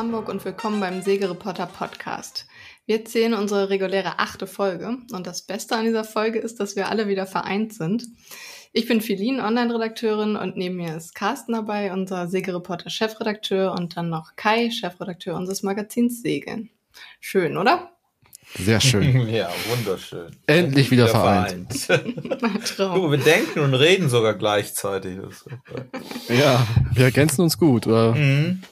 Hamburg und willkommen beim Segereporter Podcast. Wir zählen unsere reguläre achte Folge und das Beste an dieser Folge ist, dass wir alle wieder vereint sind. Ich bin Philine, Online-Redakteurin und neben mir ist Carsten dabei, unser Segereporter Chefredakteur und dann noch Kai, Chefredakteur unseres Magazins Segeln. Schön, oder? Sehr schön. ja, wunderschön. Endlich wieder, wieder vereint. vereint. du, wir denken und reden sogar gleichzeitig. ja, wir ergänzen uns gut. Oder? Mhm.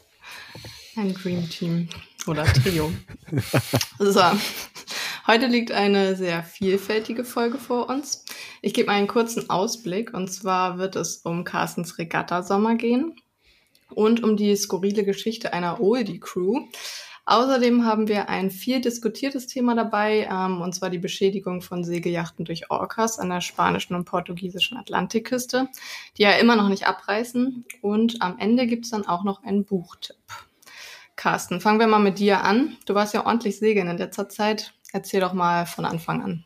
Ein Dream Team oder Trio. so, heute liegt eine sehr vielfältige Folge vor uns. Ich gebe einen kurzen Ausblick und zwar wird es um Carstens Regatta-Sommer gehen und um die skurrile Geschichte einer Oldie-Crew. Außerdem haben wir ein viel diskutiertes Thema dabei, ähm, und zwar die Beschädigung von Segelyachten durch Orcas an der spanischen und portugiesischen Atlantikküste, die ja immer noch nicht abreißen. Und am Ende gibt's dann auch noch einen Buchtipp. Carsten, fangen wir mal mit dir an. Du warst ja ordentlich segeln in letzter Zeit. Erzähl doch mal von Anfang an.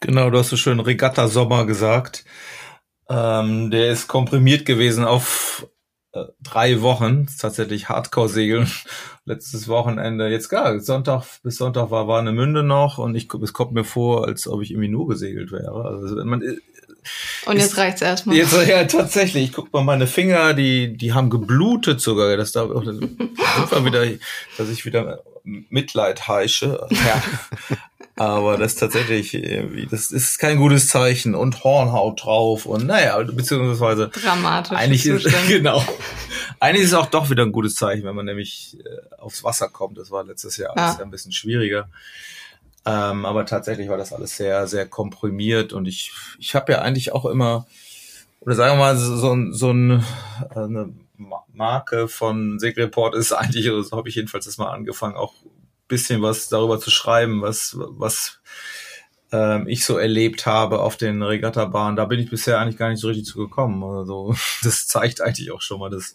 Genau, du hast so schön Regatta-Sommer gesagt. Ähm, der ist komprimiert gewesen auf äh, drei Wochen tatsächlich Hardcore-Segeln. Letztes Wochenende, jetzt gar, Sonntag bis Sonntag war Warnemünde noch und ich, es kommt mir vor, als ob ich irgendwie nur gesegelt wäre. Also man, und jetzt ist, reicht's erstmal. Jetzt, ja, tatsächlich. Ich guck mal meine Finger, die, die haben geblutet sogar. Das da auch, wieder, dass ich wieder Mitleid heische. Ja. Aber das ist tatsächlich das ist kein gutes Zeichen und Hornhaut drauf und naja, beziehungsweise dramatisch. Eigentlich ist, genau. Eigentlich ist es auch doch wieder ein gutes Zeichen, wenn man nämlich äh, aufs Wasser kommt. Das war letztes Jahr ja. ein bisschen schwieriger. Ähm, aber tatsächlich war das alles sehr, sehr komprimiert und ich, ich habe ja eigentlich auch immer, oder sagen wir mal, so, so ein, eine Marke von Segelreport ist eigentlich, so habe ich jedenfalls das mal angefangen, auch bisschen was darüber zu schreiben, was, was ähm, ich so erlebt habe auf den Regattabahnen. Da bin ich bisher eigentlich gar nicht so richtig zu gekommen. Also das zeigt eigentlich auch schon mal, dass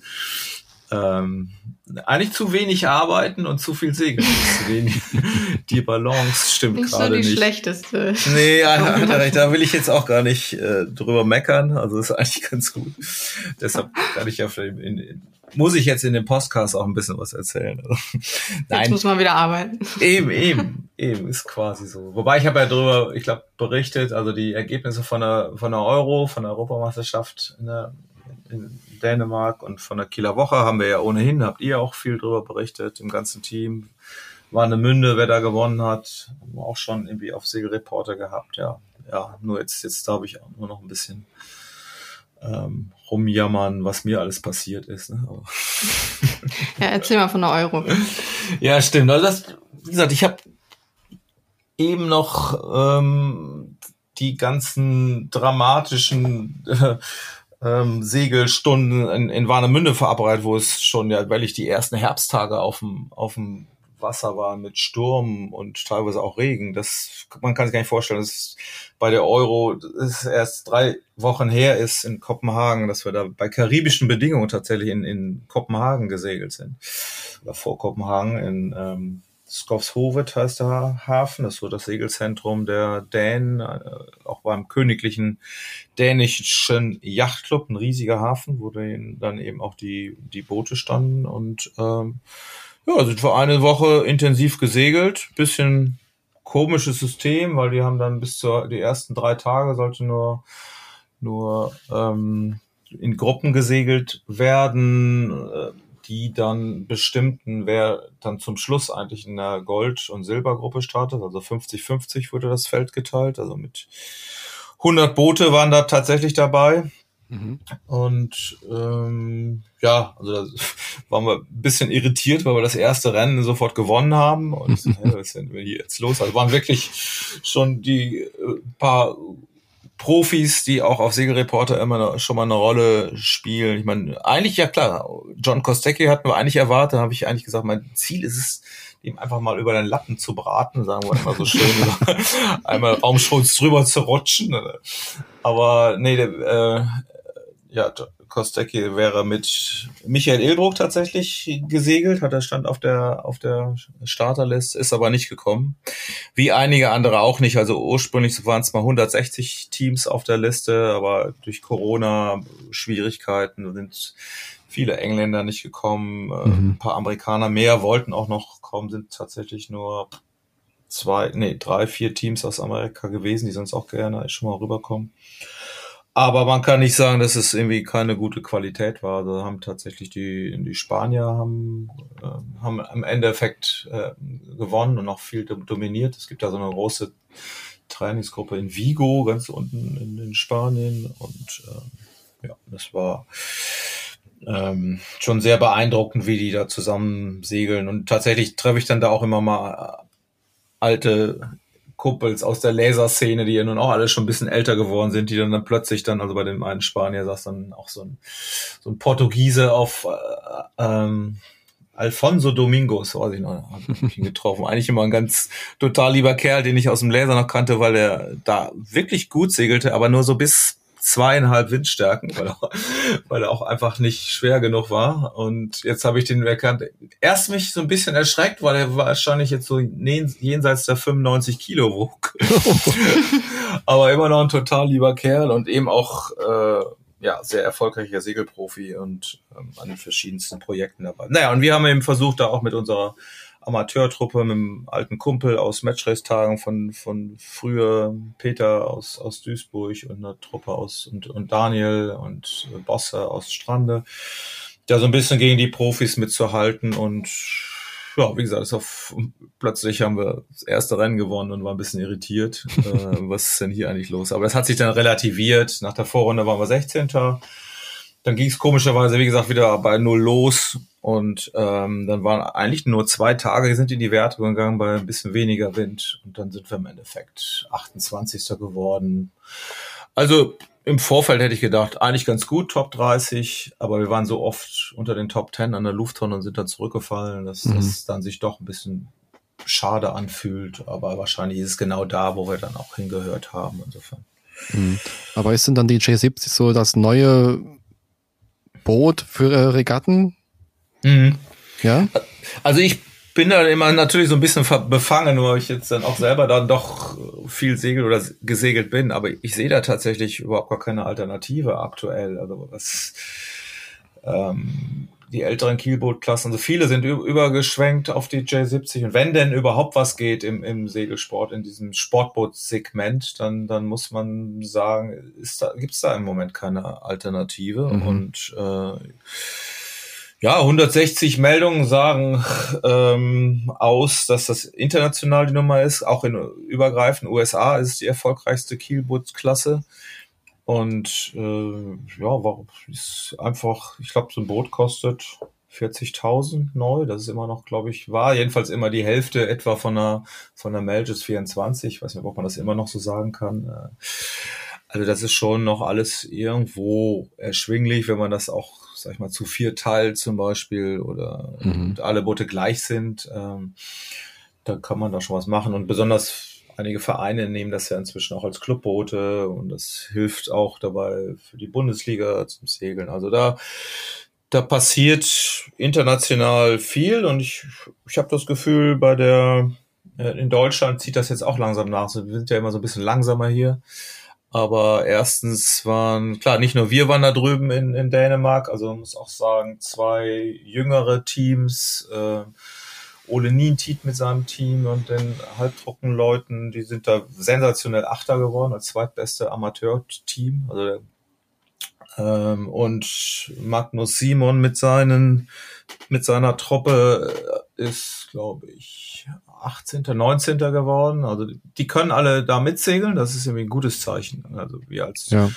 ähm, eigentlich zu wenig arbeiten und zu viel segeln. die Balance stimmt nicht gerade so die nicht. schlechteste. Nee, da will ich jetzt auch gar nicht äh, drüber meckern. Also ist eigentlich ganz gut. Deshalb kann ich ja in, in, muss ich jetzt in dem Podcast auch ein bisschen was erzählen. Nein. Jetzt muss man wieder arbeiten. Eben, eben, eben, ist quasi so. Wobei ich habe ja drüber, ich glaube, berichtet, also die Ergebnisse von der, von der Euro, von der Europameisterschaft in, der, in Dänemark und von der Kieler Woche haben wir ja ohnehin, habt ihr auch viel drüber berichtet, im ganzen Team. War eine Münde, wer da gewonnen hat. Haben wir auch schon irgendwie auf Segelreporter gehabt, ja. Ja, nur jetzt, jetzt darf ich auch nur noch ein bisschen ähm, rumjammern, was mir alles passiert ist. Ne? ja, erzähl mal von der Euro. ja, stimmt. Also das, wie gesagt, ich habe eben noch ähm, die ganzen dramatischen äh, ähm, Segelstunden in, in Warnemünde verabreitet, wo es schon ja, weil ich die ersten Herbsttage auf dem auf dem Wasser war mit Sturm und teilweise auch Regen. Das man kann sich gar nicht vorstellen. Das ist bei der Euro ist erst drei Wochen her ist in Kopenhagen, dass wir da bei karibischen Bedingungen tatsächlich in, in Kopenhagen gesegelt sind oder vor Kopenhagen in ähm, Skovshovet heißt der Hafen, das ist so das Segelzentrum der Dänen, äh, auch beim königlichen dänischen Yachtclub, ein riesiger Hafen, wo dann eben auch die, die Boote standen und ähm, ja, sind für eine Woche intensiv gesegelt. Bisschen komisches System, weil die haben dann bis zur die ersten drei Tage sollte nur nur ähm, in Gruppen gesegelt werden, äh, die dann bestimmten, wer dann zum Schluss eigentlich in der Gold- und Silbergruppe startet. Also 50-50 wurde das Feld geteilt. Also mit 100 Boote waren da tatsächlich dabei. Mhm. Und ähm, ja, also da waren wir ein bisschen irritiert, weil wir das erste Rennen sofort gewonnen haben. Und ja, was sind wir hier jetzt los? Also waren wirklich schon die äh, paar Profis, die auch auf Segelreporter immer schon mal eine Rolle spielen. Ich meine, eigentlich ja klar, John Kostecki hatten wir eigentlich erwartet, habe ich eigentlich gesagt, mein Ziel ist es, dem einfach mal über den Lappen zu braten, sagen wir immer so schön, einmal Raumschutz drüber zu rutschen. Aber nee, der, äh, ja, Kostecki wäre mit Michael Ilbruck tatsächlich gesegelt, hat er stand auf der auf der Starterliste, ist aber nicht gekommen. Wie einige andere auch nicht. Also ursprünglich waren es mal 160 Teams auf der Liste, aber durch Corona Schwierigkeiten sind viele Engländer nicht gekommen, äh, mhm. ein paar Amerikaner mehr wollten auch noch kommen, sind tatsächlich nur zwei, nee, drei, vier Teams aus Amerika gewesen, die sonst auch gerne schon mal rüberkommen. Aber man kann nicht sagen, dass es irgendwie keine gute Qualität war. Also haben tatsächlich die, die Spanier haben, äh, haben im Endeffekt äh, gewonnen und noch viel dominiert. Es gibt da so eine große Trainingsgruppe in Vigo, ganz unten in, in Spanien. Und äh, ja, das war ähm, schon sehr beeindruckend, wie die da zusammen segeln. Und tatsächlich treffe ich dann da auch immer mal alte Kumpels aus der Laserszene, die ja nun auch alle schon ein bisschen älter geworden sind, die dann, dann plötzlich dann, also bei dem einen Spanier saß dann auch so ein, so ein Portugiese auf äh, ähm, Alfonso Domingos, weiß ich noch, hab ich ihn getroffen. Eigentlich immer ein ganz total lieber Kerl, den ich aus dem Laser noch kannte, weil er da wirklich gut segelte, aber nur so bis zweieinhalb Windstärken, weil er, weil er auch einfach nicht schwer genug war. Und jetzt habe ich den erkannt. Erst mich so ein bisschen erschreckt, weil er wahrscheinlich jetzt so jenseits der 95 Kilo wog. Aber immer noch ein total lieber Kerl und eben auch äh, ja sehr erfolgreicher Segelprofi und ähm, an den verschiedensten Projekten dabei. Naja, und wir haben eben versucht, da auch mit unserer Amateurtruppe mit einem alten Kumpel aus Matchrace-Tagen von, von früher, Peter aus, aus Duisburg und einer Truppe aus, und, und Daniel und Bosse aus Strande, da so ein bisschen gegen die Profis mitzuhalten und ja, wie gesagt, auf, plötzlich haben wir das erste Rennen gewonnen und war ein bisschen irritiert. äh, was ist denn hier eigentlich los? Aber das hat sich dann relativiert. Nach der Vorrunde waren wir 16. Dann ging es komischerweise, wie gesagt, wieder bei Null los. Und ähm, dann waren eigentlich nur zwei Tage, sind in die Werte gegangen bei ein bisschen weniger Wind. Und dann sind wir im Endeffekt 28. geworden. Also im Vorfeld hätte ich gedacht, eigentlich ganz gut, Top 30, aber wir waren so oft unter den Top 10 an der Lufttonne und sind dann zurückgefallen, dass mhm. das dann sich doch ein bisschen schade anfühlt. Aber wahrscheinlich ist es genau da, wo wir dann auch hingehört haben, insofern. Mhm. Aber ist denn dann die J70 so das neue Boot für äh, Regatten? Mhm. Ja. Also ich bin da immer natürlich so ein bisschen befangen, weil ich jetzt dann auch selber dann doch viel segel oder gesegelt bin, aber ich sehe da tatsächlich überhaupt gar keine Alternative aktuell. Also was ähm, die älteren Kielbootklassen, also viele sind übergeschwenkt auf die J70 und wenn denn überhaupt was geht im, im Segelsport, in diesem Sportbootsegment, dann, dann muss man sagen, ist da, gibt's da im Moment keine Alternative mhm. und äh, ja, 160 Meldungen sagen ähm, aus, dass das international die Nummer ist. Auch in übergreifend USA ist es die erfolgreichste Kielbootsklasse. Und äh, ja, warum ist einfach, ich glaube, so ein Boot kostet 40.000 neu. Das ist immer noch, glaube ich, war jedenfalls immer die Hälfte etwa von einer von der Melges 24. Ich weiß nicht, ob man das immer noch so sagen kann. Äh, also das ist schon noch alles irgendwo erschwinglich, wenn man das auch sag ich mal, zu vier teilt zum Beispiel oder mhm. alle Boote gleich sind, ähm, da kann man da schon was machen. Und besonders einige Vereine nehmen das ja inzwischen auch als Clubboote und das hilft auch dabei für die Bundesliga zum Segeln. Also da, da passiert international viel und ich, ich habe das Gefühl, bei der äh, in Deutschland zieht das jetzt auch langsam nach. Wir sind ja immer so ein bisschen langsamer hier. Aber erstens waren, klar, nicht nur wir waren da drüben in, in Dänemark, also muss auch sagen, zwei jüngere Teams, äh, Ole Nientit mit seinem Team und den Halbtrockenleuten, die sind da sensationell Achter geworden, als zweitbeste Amateurteam. Also ähm, und Magnus Simon mit seinen mit seiner Truppe ist, glaube ich, 18., 19. geworden. Also die können alle da mitsegeln. Das ist irgendwie ein gutes Zeichen. Also wir als ja.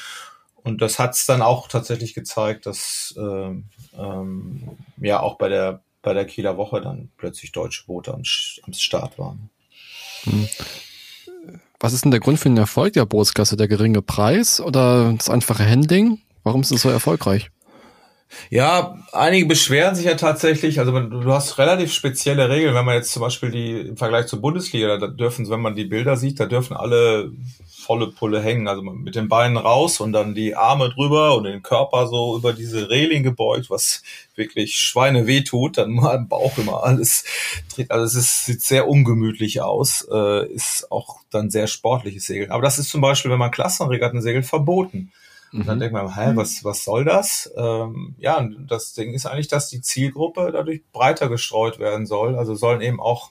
und das hat es dann auch tatsächlich gezeigt, dass ähm, ähm, ja auch bei der bei der Kieler Woche dann plötzlich deutsche Boote am, am Start waren. Hm. Was ist denn der Grund für den Erfolg der Bootsklasse? Der geringe Preis oder das einfache Handling? Warum ist es so erfolgreich? Ja, einige beschweren sich ja tatsächlich. Also du hast relativ spezielle Regeln. Wenn man jetzt zum Beispiel die im Vergleich zur Bundesliga, da dürfen, wenn man die Bilder sieht, da dürfen alle volle Pulle hängen. Also mit den Beinen raus und dann die Arme drüber und den Körper so über diese Reling gebeugt, was wirklich Schweine weh tut. Dann mal im Bauch immer alles dreht. Also es ist, sieht sehr ungemütlich aus. Äh, ist auch dann sehr sportliches Segeln. Aber das ist zum Beispiel, wenn man Klassenregatten segelt, verboten. Und dann denkt man, hä, was, was soll das? Ähm, ja, und das Ding ist eigentlich, dass die Zielgruppe dadurch breiter gestreut werden soll. Also sollen eben auch,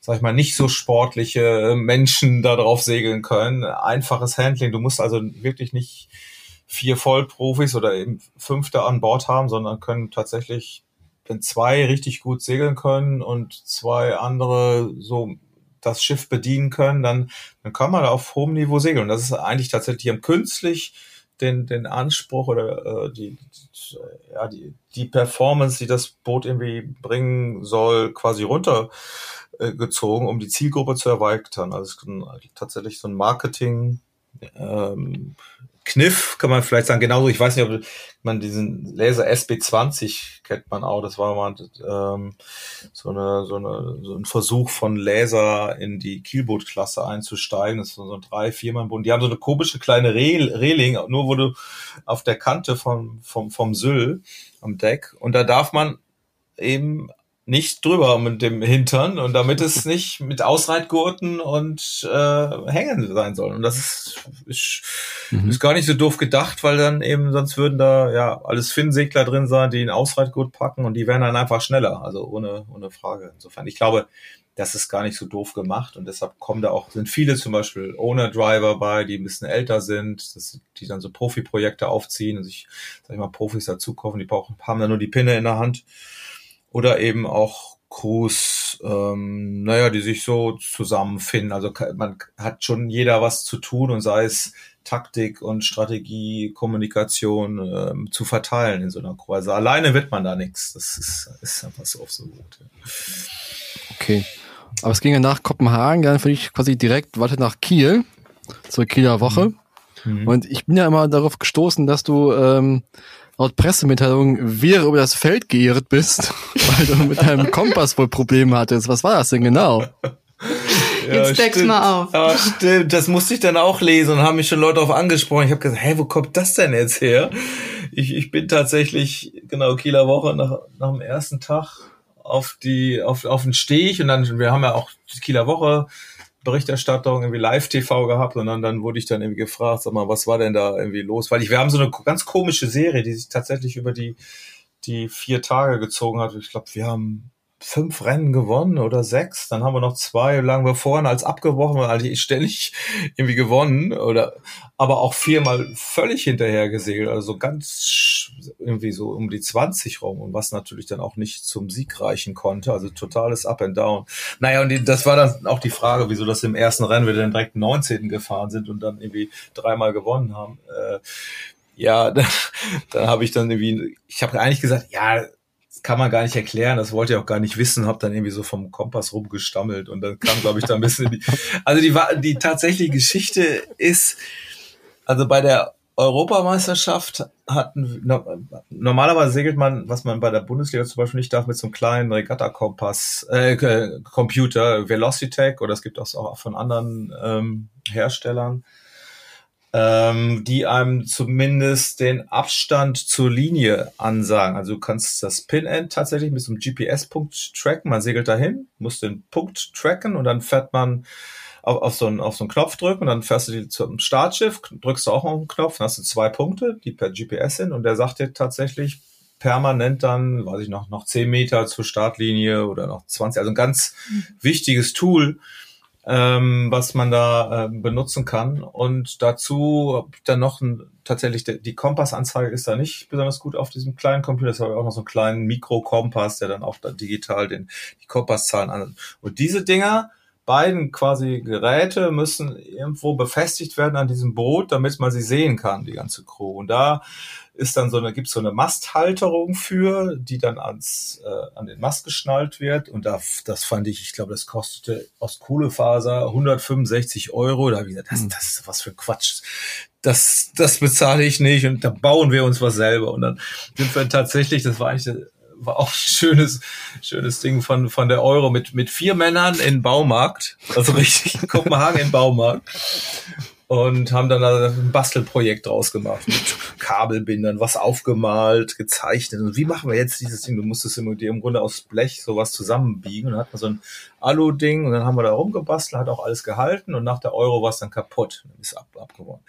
sag ich mal, nicht so sportliche Menschen da drauf segeln können. Einfaches Handling. Du musst also wirklich nicht vier Vollprofis oder eben Fünfte an Bord haben, sondern können tatsächlich, wenn zwei richtig gut segeln können und zwei andere so das Schiff bedienen können, dann, dann kann man auf hohem Niveau segeln. Und das ist eigentlich tatsächlich am künstlich den, den Anspruch oder äh, die, ja, die, die Performance, die das Boot irgendwie bringen soll, quasi runtergezogen, um die Zielgruppe zu erweitern. Also es ist tatsächlich so ein Marketing ähm, Kniff, kann man vielleicht sagen, genauso, ich weiß nicht, ob man diesen Laser SB20 kennt man auch, das war mal ähm, so, eine, so, eine, so ein Versuch von Laser in die Kielbootklasse einzusteigen, das ist so ein drei, vier Mann Boot. Die haben so eine komische kleine Re Reling, nur du auf der Kante vom, vom, vom Syll am Deck und da darf man eben nicht drüber mit dem Hintern und damit es nicht mit Ausreitgurten und äh, Hängen sein soll. Und das ist, ist, mhm. ist gar nicht so doof gedacht, weil dann eben sonst würden da ja alles Finnsegler drin sein, die einen Ausreitgurt packen und die wären dann einfach schneller. Also ohne, ohne Frage. Insofern, ich glaube, das ist gar nicht so doof gemacht und deshalb kommen da auch, sind viele zum Beispiel Owner-Driver bei, die ein bisschen älter sind, das, die dann so Profi-Projekte aufziehen und sich, sag ich mal, Profis dazu kaufen, die brauchen, haben dann nur die Pinne in der Hand oder eben auch Crews, ähm, naja, die sich so zusammenfinden. Also man hat schon jeder was zu tun und sei es Taktik und Strategie, Kommunikation ähm, zu verteilen in so einer Crew. Also alleine wird man da nichts. Das ist, ist einfach so auf so gut. Ja. Okay. Aber es ging ja nach Kopenhagen, dann für ich quasi direkt weiter nach Kiel, zur Kieler Woche. Mhm. Und ich bin ja immer darauf gestoßen, dass du ähm, laut Pressemitteilung wieder über das Feld geirrt bist, weil du mit deinem Kompass wohl Probleme hattest. Was war das denn genau? Jetzt ja, deck's mal auf. Ja, stimmt. Das musste ich dann auch lesen und haben mich schon Leute auf angesprochen. Ich habe gesagt, hey, wo kommt das denn jetzt her? Ich, ich bin tatsächlich, genau, Kieler Woche nach, nach dem ersten Tag auf die, auf, auf den Steg und dann, wir haben ja auch die Kieler Woche Berichterstattung irgendwie Live-TV gehabt und dann, dann wurde ich dann irgendwie gefragt, sag mal, was war denn da irgendwie los? Weil ich, wir haben so eine ganz komische Serie, die sich tatsächlich über die, die vier Tage gezogen hat. Ich glaube, wir haben fünf Rennen gewonnen oder sechs. Dann haben wir noch zwei lang bevor als abgebrochen, weil die ständig irgendwie gewonnen oder aber auch viermal völlig hinterher gesegelt, also ganz irgendwie so um die 20 rum und was natürlich dann auch nicht zum Sieg reichen konnte, also totales Up and Down. Naja, und die, das war dann auch die Frage, wieso das im ersten Rennen wir dann direkt 19. gefahren sind und dann irgendwie dreimal gewonnen haben. Äh, ja, dann, dann habe ich dann irgendwie, ich habe eigentlich gesagt, ja, kann man gar nicht erklären, das wollte ich auch gar nicht wissen, habe dann irgendwie so vom Kompass rumgestammelt und dann kam, glaube ich, da ein bisschen die, also die, die tatsächliche Geschichte ist, also bei der Europameisterschaft hatten, normalerweise segelt man, was man bei der Bundesliga zum Beispiel nicht darf, mit so einem kleinen Regatta-Kompass, äh, Computer, Velocitech, oder es gibt das auch von anderen ähm, Herstellern ähm, die einem zumindest den Abstand zur Linie ansagen. Also du kannst das Pin-End tatsächlich mit so einem GPS-Punkt tracken. Man segelt dahin, muss den Punkt tracken und dann fährt man auf, auf, so einen, auf so einen Knopf drücken und dann fährst du die zum Startschiff, drückst du auch auf den Knopf, dann hast du zwei Punkte, die per GPS sind und der sagt dir tatsächlich permanent dann, weiß ich noch, noch zehn Meter zur Startlinie oder noch 20, also ein ganz mhm. wichtiges Tool, ähm, was man da äh, benutzen kann. Und dazu dann noch ein, tatsächlich die, die Kompassanzeige ist da nicht besonders gut auf diesem kleinen Computer. Es habe auch noch so einen kleinen Mikrokompass, der dann auch da digital den, die Kompasszahlen an. Und diese Dinger, beiden quasi Geräte müssen irgendwo befestigt werden an diesem Boot, damit man sie sehen kann, die ganze Crew. Und da ist dann so eine, gibt's so eine Masthalterung für, die dann ans, äh, an den Mast geschnallt wird. Und da, das fand ich, ich glaube, das kostete aus Kohlefaser 165 Euro. Da habe ich gesagt, das, hm. das ist was für Quatsch. Das, das bezahle ich nicht und da bauen wir uns was selber. Und dann sind wir tatsächlich, das war eigentlich war auch ein schönes, schönes Ding von, von der Euro mit, mit vier Männern in Baumarkt. Also richtig Kopenhagen in Baumarkt. Und haben dann ein Bastelprojekt draus gemacht mit Kabelbindern, was aufgemalt, gezeichnet. Und wie machen wir jetzt dieses Ding? Du musstest im, Grunde aus Blech sowas zusammenbiegen und dann hat man so ein Alu-Ding und dann haben wir da rumgebastelt, hat auch alles gehalten und nach der Euro war es dann kaputt, ist ab, abgeworden.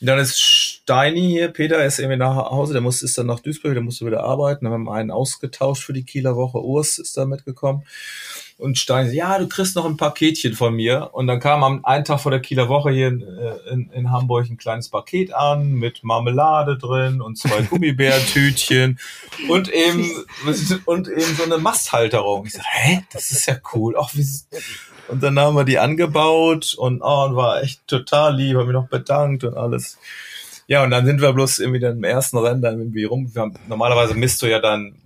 Und dann ist Steini hier, Peter ist irgendwie nach Hause, der musste, ist dann nach Duisburg, der musste wieder arbeiten, dann haben wir einen ausgetauscht für die Kieler Woche, Urs ist da mitgekommen und Stein, ja, du kriegst noch ein Paketchen von mir. Und dann kam am einen Tag vor der Kieler Woche hier in, äh, in, in Hamburg ein kleines Paket an mit Marmelade drin und zwei Gummibärtütchen und eben und eben so eine Masthalterung. Ich sag, hä, das ist ja cool. Ach, wie und dann haben wir die angebaut und, oh, und war echt total lieb, haben mich noch bedankt und alles. Ja, und dann sind wir bloß irgendwie dann im ersten Rennen dann irgendwie rum. Wir haben, normalerweise misst du ja dann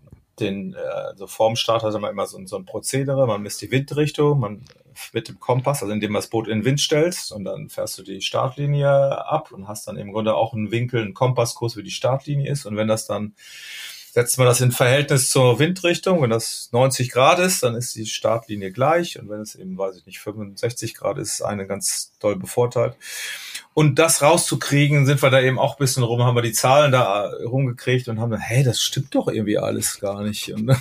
den, also vorm Start hat man immer so, so ein Prozedere, man misst die Windrichtung, man mit dem Kompass, also indem du das Boot in den Wind stellst und dann fährst du die Startlinie ab und hast dann im Grunde auch einen Winkel, einen Kompasskurs, wie die Startlinie ist und wenn das dann setzt man das in Verhältnis zur Windrichtung. Wenn das 90 Grad ist, dann ist die Startlinie gleich. Und wenn es eben, weiß ich nicht, 65 Grad ist, ist eine ganz doll bevorteilt. Und das rauszukriegen, sind wir da eben auch ein bisschen rum, haben wir die Zahlen da rumgekriegt und haben dann, hey, das stimmt doch irgendwie alles gar nicht. Und,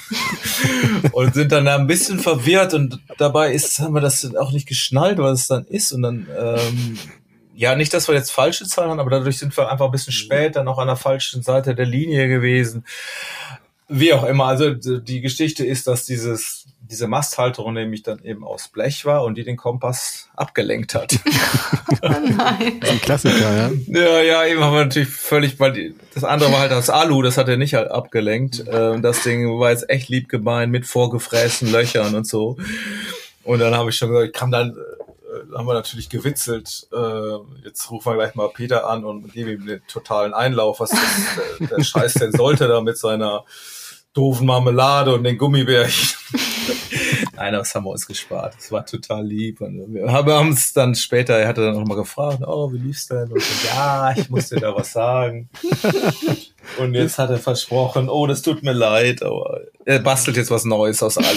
und sind dann da ein bisschen verwirrt und dabei ist, haben wir das auch nicht geschnallt, was es dann ist. Und dann, ähm, ja, nicht, dass wir jetzt falsche Zahlen haben, aber dadurch sind wir einfach ein bisschen mhm. spät dann auch an der falschen Seite der Linie gewesen. Wie auch immer. Also die Geschichte ist, dass dieses diese Masthalterung nämlich dann eben aus Blech war und die den Kompass abgelenkt hat. oh nein. Ein Klassiker, ja. Ja, ja, eben haben wir natürlich völlig, weil die, das andere war halt das Alu, das hat er nicht halt abgelenkt. Ähm, das Ding war jetzt echt lieb gemeint mit vorgefrästen Löchern und so. Und dann habe ich schon gesagt, ich kann dann äh, haben wir natürlich gewitzelt. Äh, jetzt rufen wir gleich mal Peter an und geben ihm den totalen Einlauf, was das, der, der Scheiß denn sollte da mit seiner doofen Marmelade und den Gummibärchen. Nein, das haben wir uns gespart. Das war total lieb. Und wir haben es dann später, er hatte dann auch mal gefragt, oh, wie lief's denn? Und so, ja, ich muss dir da was sagen. Und jetzt hat er versprochen, oh, das tut mir leid, aber er bastelt jetzt was Neues aus Alu.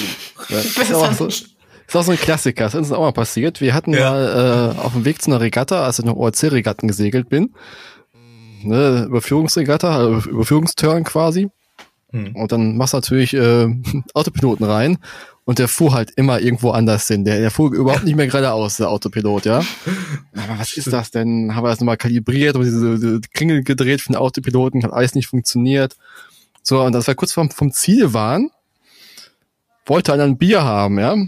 Das ist auch so, ist auch so ein Klassiker. Das ist uns auch mal passiert. Wir hatten ja. mal äh, auf dem Weg zu einer Regatta, als ich noch ORC-Regatten gesegelt bin, ne, Überführungsregatta, also Überführungsturn quasi. Hm. Und dann machst du natürlich äh, Autopiloten rein und der fuhr halt immer irgendwo anders hin. Der, der fuhr überhaupt nicht mehr geradeaus, der Autopilot, ja. Aber was ist das denn? Haben wir das nochmal kalibriert und diese, diese Klingel gedreht für den Autopiloten, hat alles nicht funktioniert. So, und das war kurz vom, vom Ziel waren, wollte einer ein Bier haben, ja.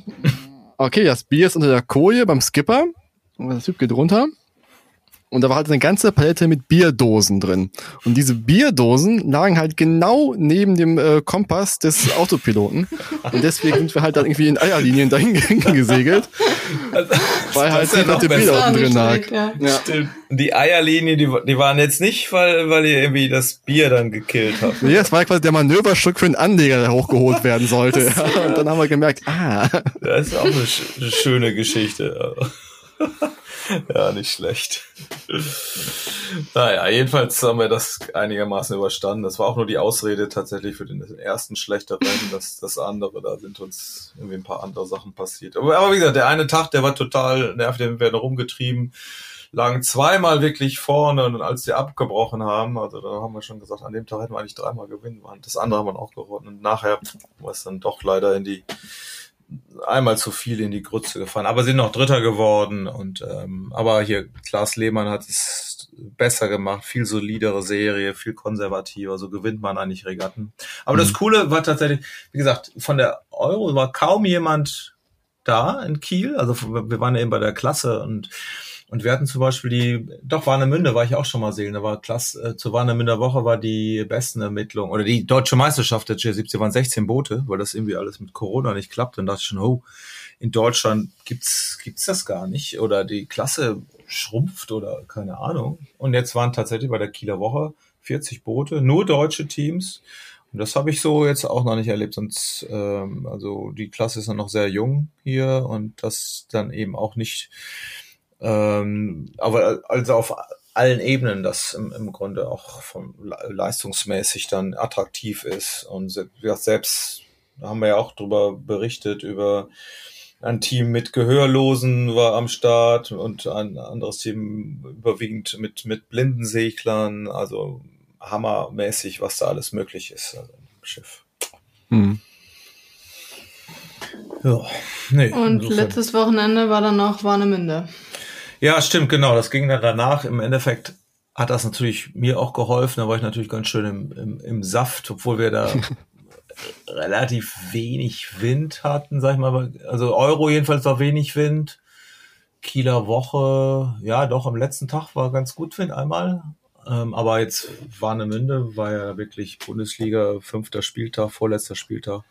Okay, das Bier ist unter der Koje beim Skipper. Und der Typ geht runter. Und da war halt eine ganze Palette mit Bierdosen drin. Und diese Bierdosen lagen halt genau neben dem äh, Kompass des Autopiloten. Und deswegen sind wir halt dann irgendwie in Eierlinien dahin gesegelt. Also, weil halt die ja Bierdosen drin lag. Ja. Ja. Stimmt. Die Eierlinie, die, die waren jetzt nicht, weil, weil ihr irgendwie das Bier dann gekillt habt. Nee, das war quasi der Manöverstück für den Anleger, der hochgeholt werden sollte. Und dann haben wir gemerkt, ah. Das ist auch eine, eine schöne Geschichte. ja, nicht schlecht. naja, jedenfalls haben wir das einigermaßen überstanden. Das war auch nur die Ausrede tatsächlich für den ersten schlechteren. Das, das andere, da sind uns irgendwie ein paar andere Sachen passiert. Aber, aber wie gesagt, der eine Tag, der war total nervig, den werden rumgetrieben lagen zweimal wirklich vorne und als die abgebrochen haben, also da haben wir schon gesagt, an dem Tag hätten wir eigentlich dreimal gewinnen wollen. Das andere haben wir auch gewonnen. Und nachher war es dann doch leider in die einmal zu viel in die Grütze gefahren, aber sind noch Dritter geworden und ähm, aber hier Klaas Lehmann hat es besser gemacht, viel solidere Serie, viel konservativer, so gewinnt man eigentlich Regatten. Aber mhm. das Coole war tatsächlich, wie gesagt, von der Euro war kaum jemand da in Kiel, also wir waren ja eben bei der Klasse und und wir hatten zum Beispiel die, doch Warnemünde war ich auch schon mal sehen, da war klasse, äh, zur Warnemünder Woche war die besten Ermittlung, oder die deutsche Meisterschaft der G70 waren 16 Boote, weil das irgendwie alles mit Corona nicht klappt. Dann dachte ich schon, oh, in Deutschland gibt's, gibt's das gar nicht, oder die Klasse schrumpft oder keine Ahnung. Und jetzt waren tatsächlich bei der Kieler Woche 40 Boote, nur deutsche Teams. Und das habe ich so jetzt auch noch nicht erlebt, sonst, ähm, also die Klasse ist noch sehr jung hier und das dann eben auch nicht ähm, aber also auf allen Ebenen das im, im Grunde auch vom leistungsmäßig dann attraktiv ist und selbst haben wir ja auch drüber berichtet über ein Team mit Gehörlosen war am Start und ein anderes Team überwiegend mit, mit Blindenseglern. Also hammermäßig, was da alles möglich ist also im Schiff. Mhm. Ja, nee, und insofern. letztes Wochenende war dann noch Warnemünde. Ja, stimmt, genau. Das ging dann danach. Im Endeffekt hat das natürlich mir auch geholfen. Da war ich natürlich ganz schön im, im, im Saft, obwohl wir da relativ wenig Wind hatten, sag ich mal. Also Euro jedenfalls war wenig Wind. Kieler Woche, ja, doch am letzten Tag war ganz gut Wind einmal. Ähm, aber jetzt Warnemünde war ja wirklich Bundesliga, fünfter Spieltag, vorletzter Spieltag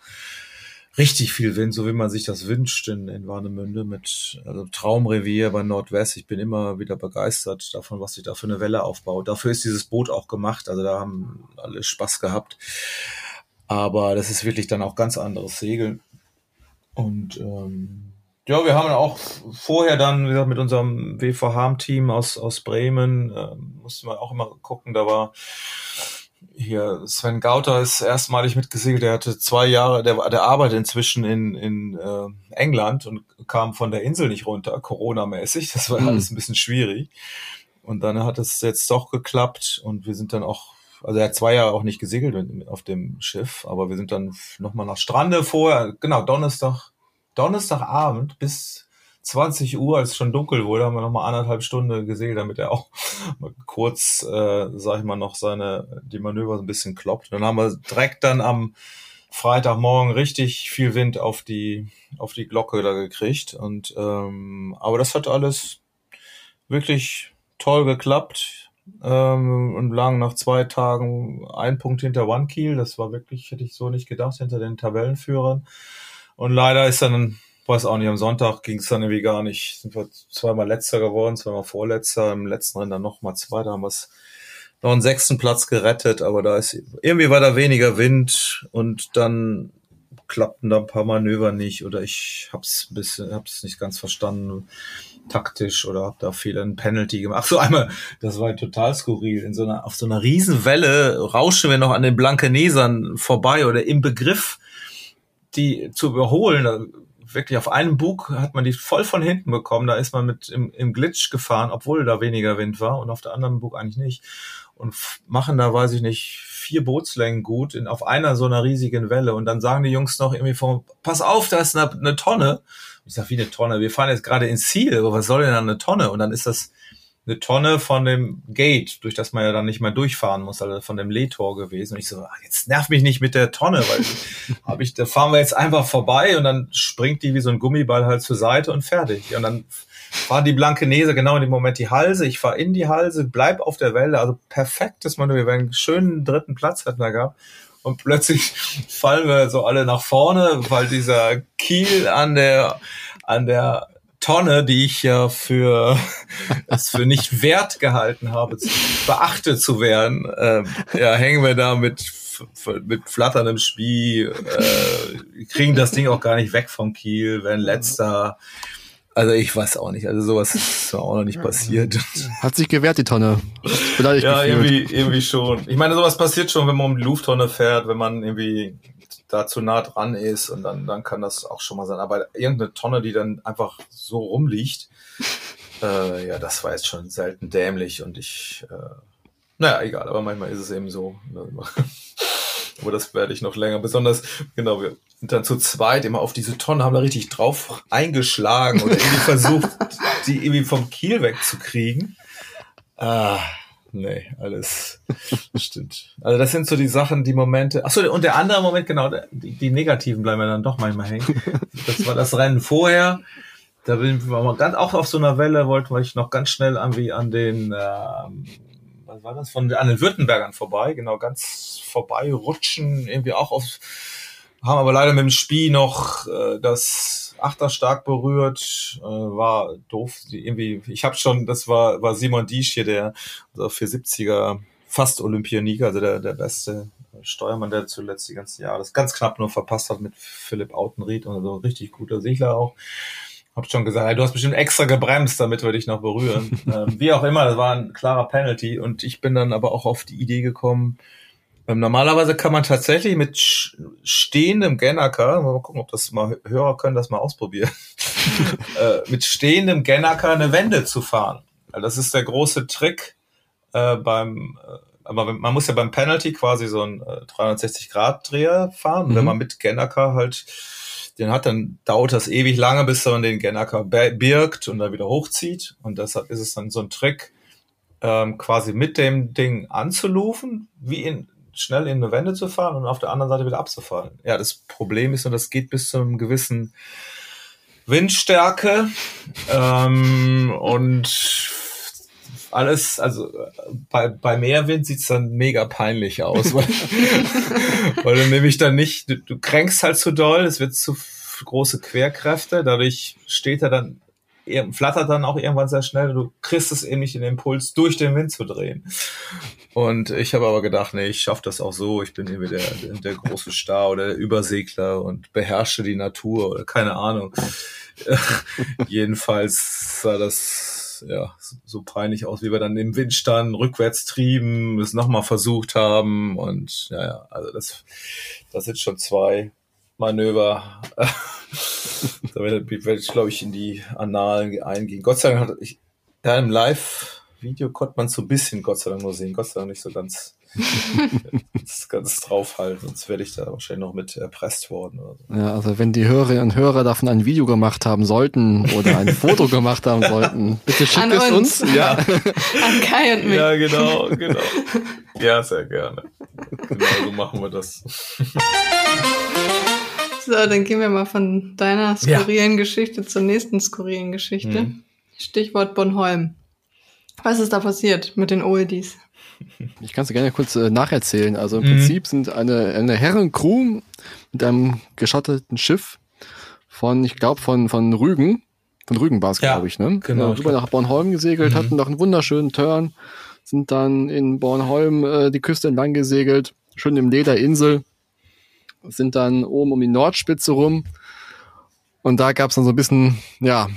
richtig viel Wind, so wie man sich das wünscht in, in Warnemünde mit also Traumrevier bei Nordwest. Ich bin immer wieder begeistert davon, was sich da für eine Welle aufbaut. Dafür ist dieses Boot auch gemacht. Also da haben alle Spaß gehabt. Aber das ist wirklich dann auch ganz anderes Segeln. Und ähm, ja, wir haben auch vorher dann, wie gesagt, mit unserem WVH-Team aus, aus Bremen, äh, mussten wir auch immer gucken, da war hier Sven Gauter ist erstmalig mitgesegelt. Der hatte zwei Jahre, der, der arbeitet inzwischen in, in äh, England und kam von der Insel nicht runter, Corona-mäßig. Das war mhm. alles ein bisschen schwierig. Und dann hat es jetzt doch geklappt und wir sind dann auch, also er hat zwei Jahre auch nicht gesegelt auf dem Schiff, aber wir sind dann nochmal nach Strande vorher, genau, Donnerstag, Donnerstagabend bis 20 Uhr, als es schon dunkel wurde, haben wir noch mal anderthalb Stunden gesehen, damit er auch kurz, äh, sag ich mal, noch seine, die Manöver so ein bisschen kloppt. Dann haben wir direkt dann am Freitagmorgen richtig viel Wind auf die, auf die Glocke da gekriegt. Und, ähm, aber das hat alles wirklich toll geklappt. Ähm, und lagen nach zwei Tagen ein Punkt hinter One Kiel. Das war wirklich, hätte ich so nicht gedacht, hinter den Tabellenführern. Und leider ist dann weiß auch nicht, am Sonntag ging es dann irgendwie gar nicht. Sind wir zweimal letzter geworden, zweimal vorletzter, im letzten Rennen dann nochmal zwei, da haben wir es noch einen sechsten Platz gerettet, aber da ist irgendwie war da weniger Wind und dann klappten da ein paar Manöver nicht oder ich hab's ein bisschen, hab's nicht ganz verstanden taktisch oder hab da viel ein Penalty gemacht. Ach so einmal, das war total skurril. In so einer, auf so einer Riesenwelle rauschen wir noch an den Blankenesern vorbei oder im Begriff, die zu überholen wirklich auf einem Bug hat man die voll von hinten bekommen. Da ist man mit im, im Glitch gefahren, obwohl da weniger Wind war und auf der anderen Bug eigentlich nicht. Und machen da, weiß ich nicht, vier Bootslängen gut in, auf einer so einer riesigen Welle. Und dann sagen die Jungs noch irgendwie vor, pass auf, da ist eine, eine Tonne. Ich sag, wie eine Tonne? Wir fahren jetzt gerade ins Ziel, aber was soll denn da eine Tonne? Und dann ist das eine Tonne von dem Gate, durch das man ja dann nicht mehr durchfahren muss, also von dem Lehtor gewesen. Und ich so, ach, jetzt nerv mich nicht mit der Tonne, weil hab ich, da fahren wir jetzt einfach vorbei und dann springt die wie so ein Gummiball halt zur Seite und fertig. Und dann fahren die blanke Nese genau in dem Moment die Halse. Ich fahre in die Halse, bleib auf der Welle, also perfektes Manöver. Wir einen schönen dritten Platz hatten wir gehabt. Und plötzlich fallen wir so alle nach vorne, weil dieser Kiel an der, an der Tonne, die ich ja für es für nicht wert gehalten habe, beachtet zu werden, äh, ja, hängen wir da mit mit flatterndem Spiel, äh, kriegen das Ding auch gar nicht weg vom Kiel, werden letzter. Also ich weiß auch nicht, also sowas ist auch noch nicht passiert. Hat sich gewehrt, die Tonne. ja, irgendwie, irgendwie schon. Ich meine, sowas passiert schon, wenn man um die Lufttonne fährt, wenn man irgendwie da zu nah dran ist und dann, dann kann das auch schon mal sein. Aber irgendeine Tonne, die dann einfach so rumliegt, äh, ja, das war jetzt schon selten dämlich und ich, äh, naja, egal, aber manchmal ist es eben so. Ne, aber das werde ich noch länger. Besonders, genau, wir sind dann zu zweit immer auf diese Tonne, haben da richtig drauf eingeschlagen oder irgendwie versucht, die irgendwie vom Kiel wegzukriegen. Ah, nee, alles stimmt. Also das sind so die Sachen, die Momente. Ach so, und der andere Moment, genau, die, die negativen bleiben ja dann doch manchmal hängen. Das war das Rennen vorher. Da bin wir mal ganz auch auf so einer Welle, wollten wir noch ganz schnell an wie an den, ähm, was war das, von an den Württembergern vorbei, genau, ganz vorbei rutschen, irgendwie auch auf, haben aber leider mit dem Spiel noch äh, das Achter stark berührt, äh, war doof. Irgendwie, ich habe schon, das war, war Simon Diesch hier, der also 470er fast Olympioniker, also der, der beste Steuermann, der zuletzt die ganzen Jahre das ganz knapp nur verpasst hat mit Philipp Autenried und so richtig guter Segler auch. Hab schon gesagt, hey, du hast bestimmt extra gebremst, damit wir dich noch berühren. ähm, wie auch immer, das war ein klarer Penalty und ich bin dann aber auch auf die Idee gekommen, normalerweise kann man tatsächlich mit stehendem Gennaker, mal gucken, ob das mal Hörer können das mal ausprobieren, äh, mit stehendem Gennaker eine Wende zu fahren. Das ist der große Trick äh, beim, äh, aber man muss ja beim Penalty quasi so einen äh, 360-Grad-Dreher fahren. Mhm. Wenn man mit Gennaker halt den hat, dann dauert das ewig lange, bis man den Gennaker birgt und dann wieder hochzieht. Und deshalb ist es dann so ein Trick, ähm, quasi mit dem Ding anzulufen, wie in, schnell in eine Wende zu fahren und auf der anderen Seite wieder abzufallen. Ja, das Problem ist, und das geht bis zu einem gewissen Windstärke ähm, und alles, also bei, bei Meerwind sieht's dann mega peinlich aus, weil, weil du nämlich dann nicht, du, du kränkst halt zu doll, es wird zu große Querkräfte, dadurch steht er dann flattert dann auch irgendwann sehr schnell. Du kriegst es eben nicht in den Impuls, durch den Wind zu drehen. Und ich habe aber gedacht, nee, ich schaffe das auch so. Ich bin irgendwie der, der, große Star oder der Übersegler und beherrsche die Natur oder keine Ahnung. Jedenfalls sah das ja so peinlich aus, wie wir dann im Wind standen, rückwärts trieben, es nochmal versucht haben und ja, ja, also das, das sind schon zwei Manöver. da werde ich, glaube ich, in die Annalen eingehen. Gott sei Dank hat ich, da im Live-Video konnte man so ein bisschen Gott sei Dank nur sehen. Gott sei Dank nicht so ganz, ganz, ganz draufhalten, sonst werde ich da wahrscheinlich noch mit erpresst worden. Oder so. Ja, also wenn die Hörerinnen und Hörer davon ein Video gemacht haben sollten oder ein Foto gemacht haben sollten, bitte schickt es uns. uns. Ja. An Kai und mich. Ja, genau, genau. Ja, sehr gerne. Genau so machen wir das. So, dann gehen wir mal von deiner skurrilen ja. Geschichte zur nächsten skurrilen Geschichte. Mhm. Stichwort Bonholm. Was ist da passiert mit den Oldies? Ich kann es gerne kurz äh, nacherzählen. Also im mhm. Prinzip sind eine, eine Herrencrew mit einem geschotteten Schiff von, ich glaube, von, von Rügen, von Rügen war es, ja, glaube ich, ne? Genau. Äh, rüber nach Bornholm gesegelt, mhm. hatten noch einen wunderschönen Turn, sind dann in Bornholm äh, die Küste entlang gesegelt, schön im Lederinsel sind dann oben um die Nordspitze rum. Und da gab es dann so ein bisschen, ja,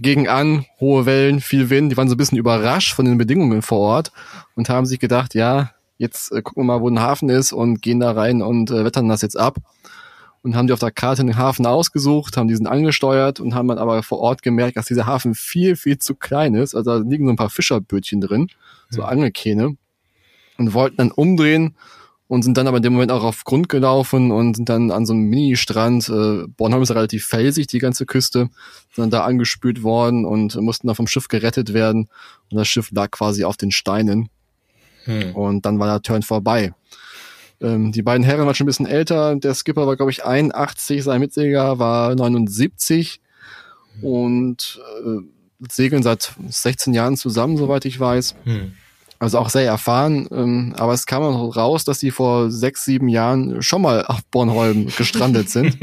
gegen an, hohe Wellen, viel Wind. Die waren so ein bisschen überrascht von den Bedingungen vor Ort und haben sich gedacht, ja, jetzt äh, gucken wir mal, wo ein Hafen ist und gehen da rein und äh, wettern das jetzt ab. Und haben die auf der Karte den Hafen ausgesucht, haben diesen angesteuert und haben dann aber vor Ort gemerkt, dass dieser Hafen viel, viel zu klein ist. Also da liegen so ein paar Fischerbötchen drin, so mhm. Angelkähne. Und wollten dann umdrehen und sind dann aber in dem Moment auch auf Grund gelaufen und sind dann an so einem Mini-Strand. Äh, Bornholm ist relativ felsig, die ganze Küste, sind dann da angespült worden und mussten dann vom Schiff gerettet werden. Und das Schiff lag quasi auf den Steinen. Hm. Und dann war der Turn vorbei. Ähm, die beiden Herren waren schon ein bisschen älter. Der Skipper war, glaube ich, 81, sein Mitsegler war 79 hm. und äh, segeln seit 16 Jahren zusammen, soweit ich weiß. Hm also auch sehr erfahren, ähm, aber es kam auch raus, dass sie vor sechs, sieben Jahren schon mal auf Bornholm gestrandet sind.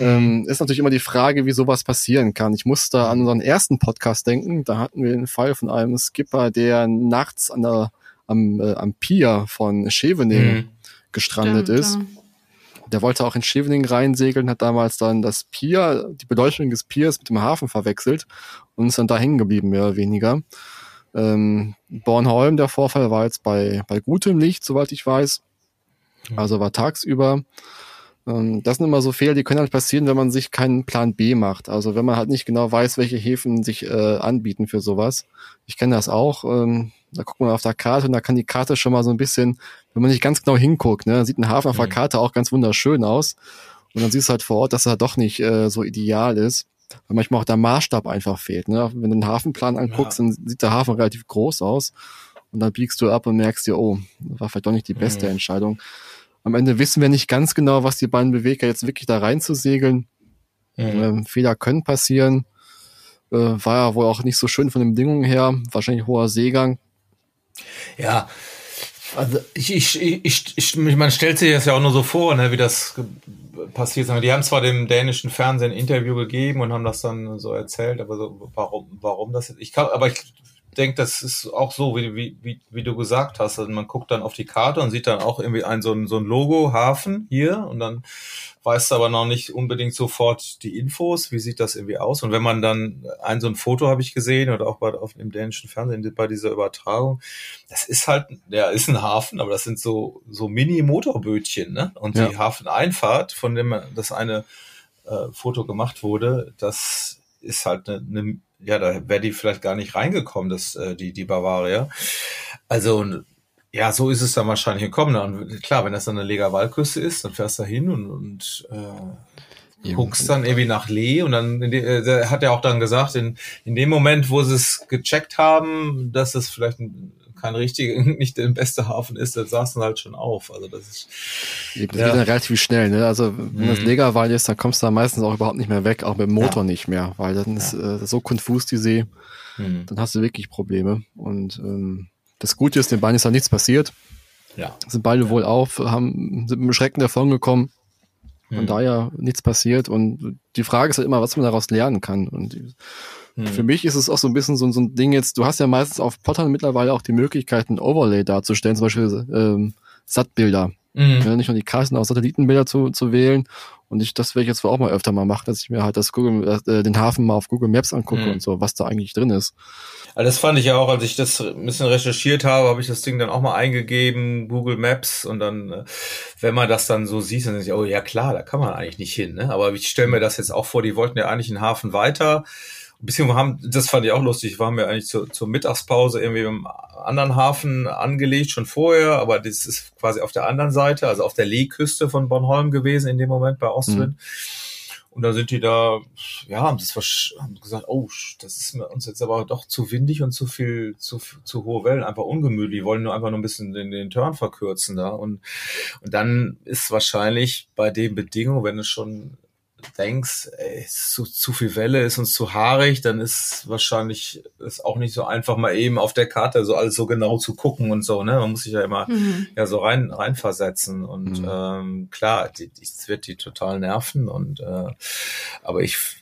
ähm, ist natürlich immer die Frage, wie sowas passieren kann. Ich muss da an unseren ersten Podcast denken. Da hatten wir den Fall von einem Skipper, der nachts an der, am, äh, am Pier von Scheveningen mhm. gestrandet Stimmt, ist. Ja. Der wollte auch in Scheveningen reinsegeln, hat damals dann das Pier, die Beleuchtung des Piers mit dem Hafen verwechselt und ist dann da hängen geblieben, mehr oder weniger. Ähm, Bornholm, der Vorfall war jetzt bei, bei gutem Licht, soweit ich weiß. Also war tagsüber. Ähm, das sind immer so Fehler, die können halt passieren, wenn man sich keinen Plan B macht. Also wenn man halt nicht genau weiß, welche Häfen sich äh, anbieten für sowas. Ich kenne das auch. Ähm, da guckt man auf der Karte und da kann die Karte schon mal so ein bisschen, wenn man nicht ganz genau hinguckt, ne, sieht ein Hafen auf der mhm. Karte auch ganz wunderschön aus. Und dann siehst du halt vor Ort, dass er doch nicht äh, so ideal ist weil manchmal auch der Maßstab einfach fehlt. Ne? Wenn du einen Hafenplan anguckst, ja. dann sieht der Hafen relativ groß aus und dann biegst du ab und merkst dir, oh, das war vielleicht doch nicht die beste mhm. Entscheidung. Am Ende wissen wir nicht ganz genau, was die beiden Beweger jetzt wirklich da rein zu segeln. Mhm. Ähm, Fehler können passieren. Äh, war ja wohl auch nicht so schön von den Bedingungen her. Wahrscheinlich hoher Seegang. Ja, also ich, ich, ich, ich, man stellt sich das ja auch nur so vor, ne, wie das passiert ist. Die haben zwar dem dänischen Fernsehen ein Interview gegeben und haben das dann so erzählt, aber so, warum, warum das jetzt? Ich kann, aber ich denke, das ist auch so, wie, wie, wie, wie du gesagt hast. Also man guckt dann auf die Karte und sieht dann auch irgendwie ein so ein, so ein Logo, Hafen hier und dann weißt du aber noch nicht unbedingt sofort die Infos, wie sieht das irgendwie aus. Und wenn man dann ein so ein Foto habe ich gesehen oder auch bei auf dem dänischen Fernsehen bei dieser Übertragung, das ist halt, ja, ist ein Hafen, aber das sind so so Mini-Motorbötchen, ne? Und ja. die Hafeneinfahrt, von dem das eine äh, Foto gemacht wurde, das ist halt eine, eine ja, da wäre die vielleicht gar nicht reingekommen, das, äh, die, die Bavaria. Also, ja, so ist es dann wahrscheinlich gekommen. Und klar, wenn das dann eine Lega Wallküste ist, dann fährst du da hin und, und äh, guckst dann irgendwie nach Lee und dann äh, hat er auch dann gesagt, in, in dem Moment, wo sie es gecheckt haben, dass es vielleicht ein kein richtiger, nicht der beste Hafen ist, dann saßen halt schon auf. Also das ist. Eben, das ja. geht dann relativ schnell, ne? Also wenn mhm. das Legerwald ist, dann kommst du da meistens auch überhaupt nicht mehr weg, auch mit dem Motor ja. nicht mehr, weil dann ist äh, so konfus die See, mhm. dann hast du wirklich Probleme. Und ähm, das Gute ist, den beiden ist da nichts passiert. Ja. Sind beide ja. wohl auf, haben, sind mit dem Schrecken davon gekommen. Von mhm. daher nichts passiert. Und die Frage ist halt immer, was man daraus lernen kann. Und hm. Für mich ist es auch so ein bisschen so, so ein Ding jetzt, du hast ja meistens auf Pottern mittlerweile auch die Möglichkeit, ein Overlay darzustellen, zum Beispiel ähm, SAT-Bilder. Mhm. Ja, nicht nur die Karten, auch Satellitenbilder zu, zu wählen. Und ich, das werde ich jetzt auch mal öfter mal machen, dass ich mir halt das Google, äh, den Hafen mal auf Google Maps angucke mhm. und so, was da eigentlich drin ist. Also das fand ich ja auch, als ich das ein bisschen recherchiert habe, habe ich das Ding dann auch mal eingegeben, Google Maps und dann, äh, wenn man das dann so sieht, dann denke ich, oh ja klar, da kann man eigentlich nicht hin. Ne? Aber ich stelle mir das jetzt auch vor, die wollten ja eigentlich einen Hafen weiter bisschen haben, das fand ich auch lustig, waren wir eigentlich zur, zur Mittagspause irgendwie im anderen Hafen angelegt, schon vorher, aber das ist quasi auf der anderen Seite, also auf der Leeküste von Bornholm gewesen in dem Moment bei Ostwind. Mhm. Und da sind die da, ja, haben, das haben gesagt, oh, das ist mir uns jetzt aber doch zu windig und zu viel, zu, zu hohe Wellen, einfach ungemütlich. Die wollen nur einfach nur ein bisschen den, den Turn verkürzen da. Und, und dann ist wahrscheinlich bei den Bedingungen, wenn es schon denkst, ey, zu, zu viel Welle ist uns zu haarig, dann ist wahrscheinlich ist auch nicht so einfach mal eben auf der Karte so alles so genau zu gucken und so, ne? Man muss sich ja immer mhm. ja so rein reinversetzen und mhm. ähm, klar, die, es wird die total nerven und äh, aber ich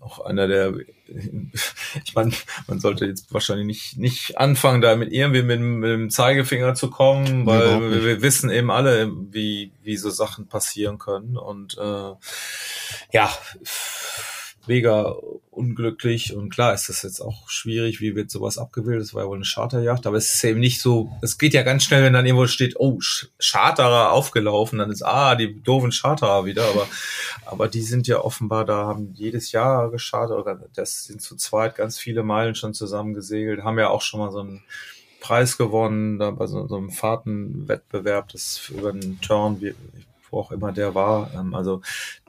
auch einer der, ich meine, man sollte jetzt wahrscheinlich nicht, nicht anfangen, da mit irgendwie mit, mit dem Zeigefinger zu kommen, weil wir, wir, wissen eben alle, wie, wie so Sachen passieren können. Und äh, ja, mega unglücklich. Und klar ist das jetzt auch schwierig, wie wird sowas abgebildet, das war ja wohl eine Charterjacht, aber es ist eben nicht so, es geht ja ganz schnell, wenn dann irgendwo steht, oh, Charterer aufgelaufen, dann ist, ah, die doofen Charterer wieder, aber, aber die sind ja offenbar, da haben jedes Jahr geschartert, oder das sind zu zweit ganz viele Meilen schon zusammen gesegelt, haben ja auch schon mal so einen Preis gewonnen, da bei so, so einem Fahrtenwettbewerb, das über den Turn, wie, wo auch immer der war. Ähm, also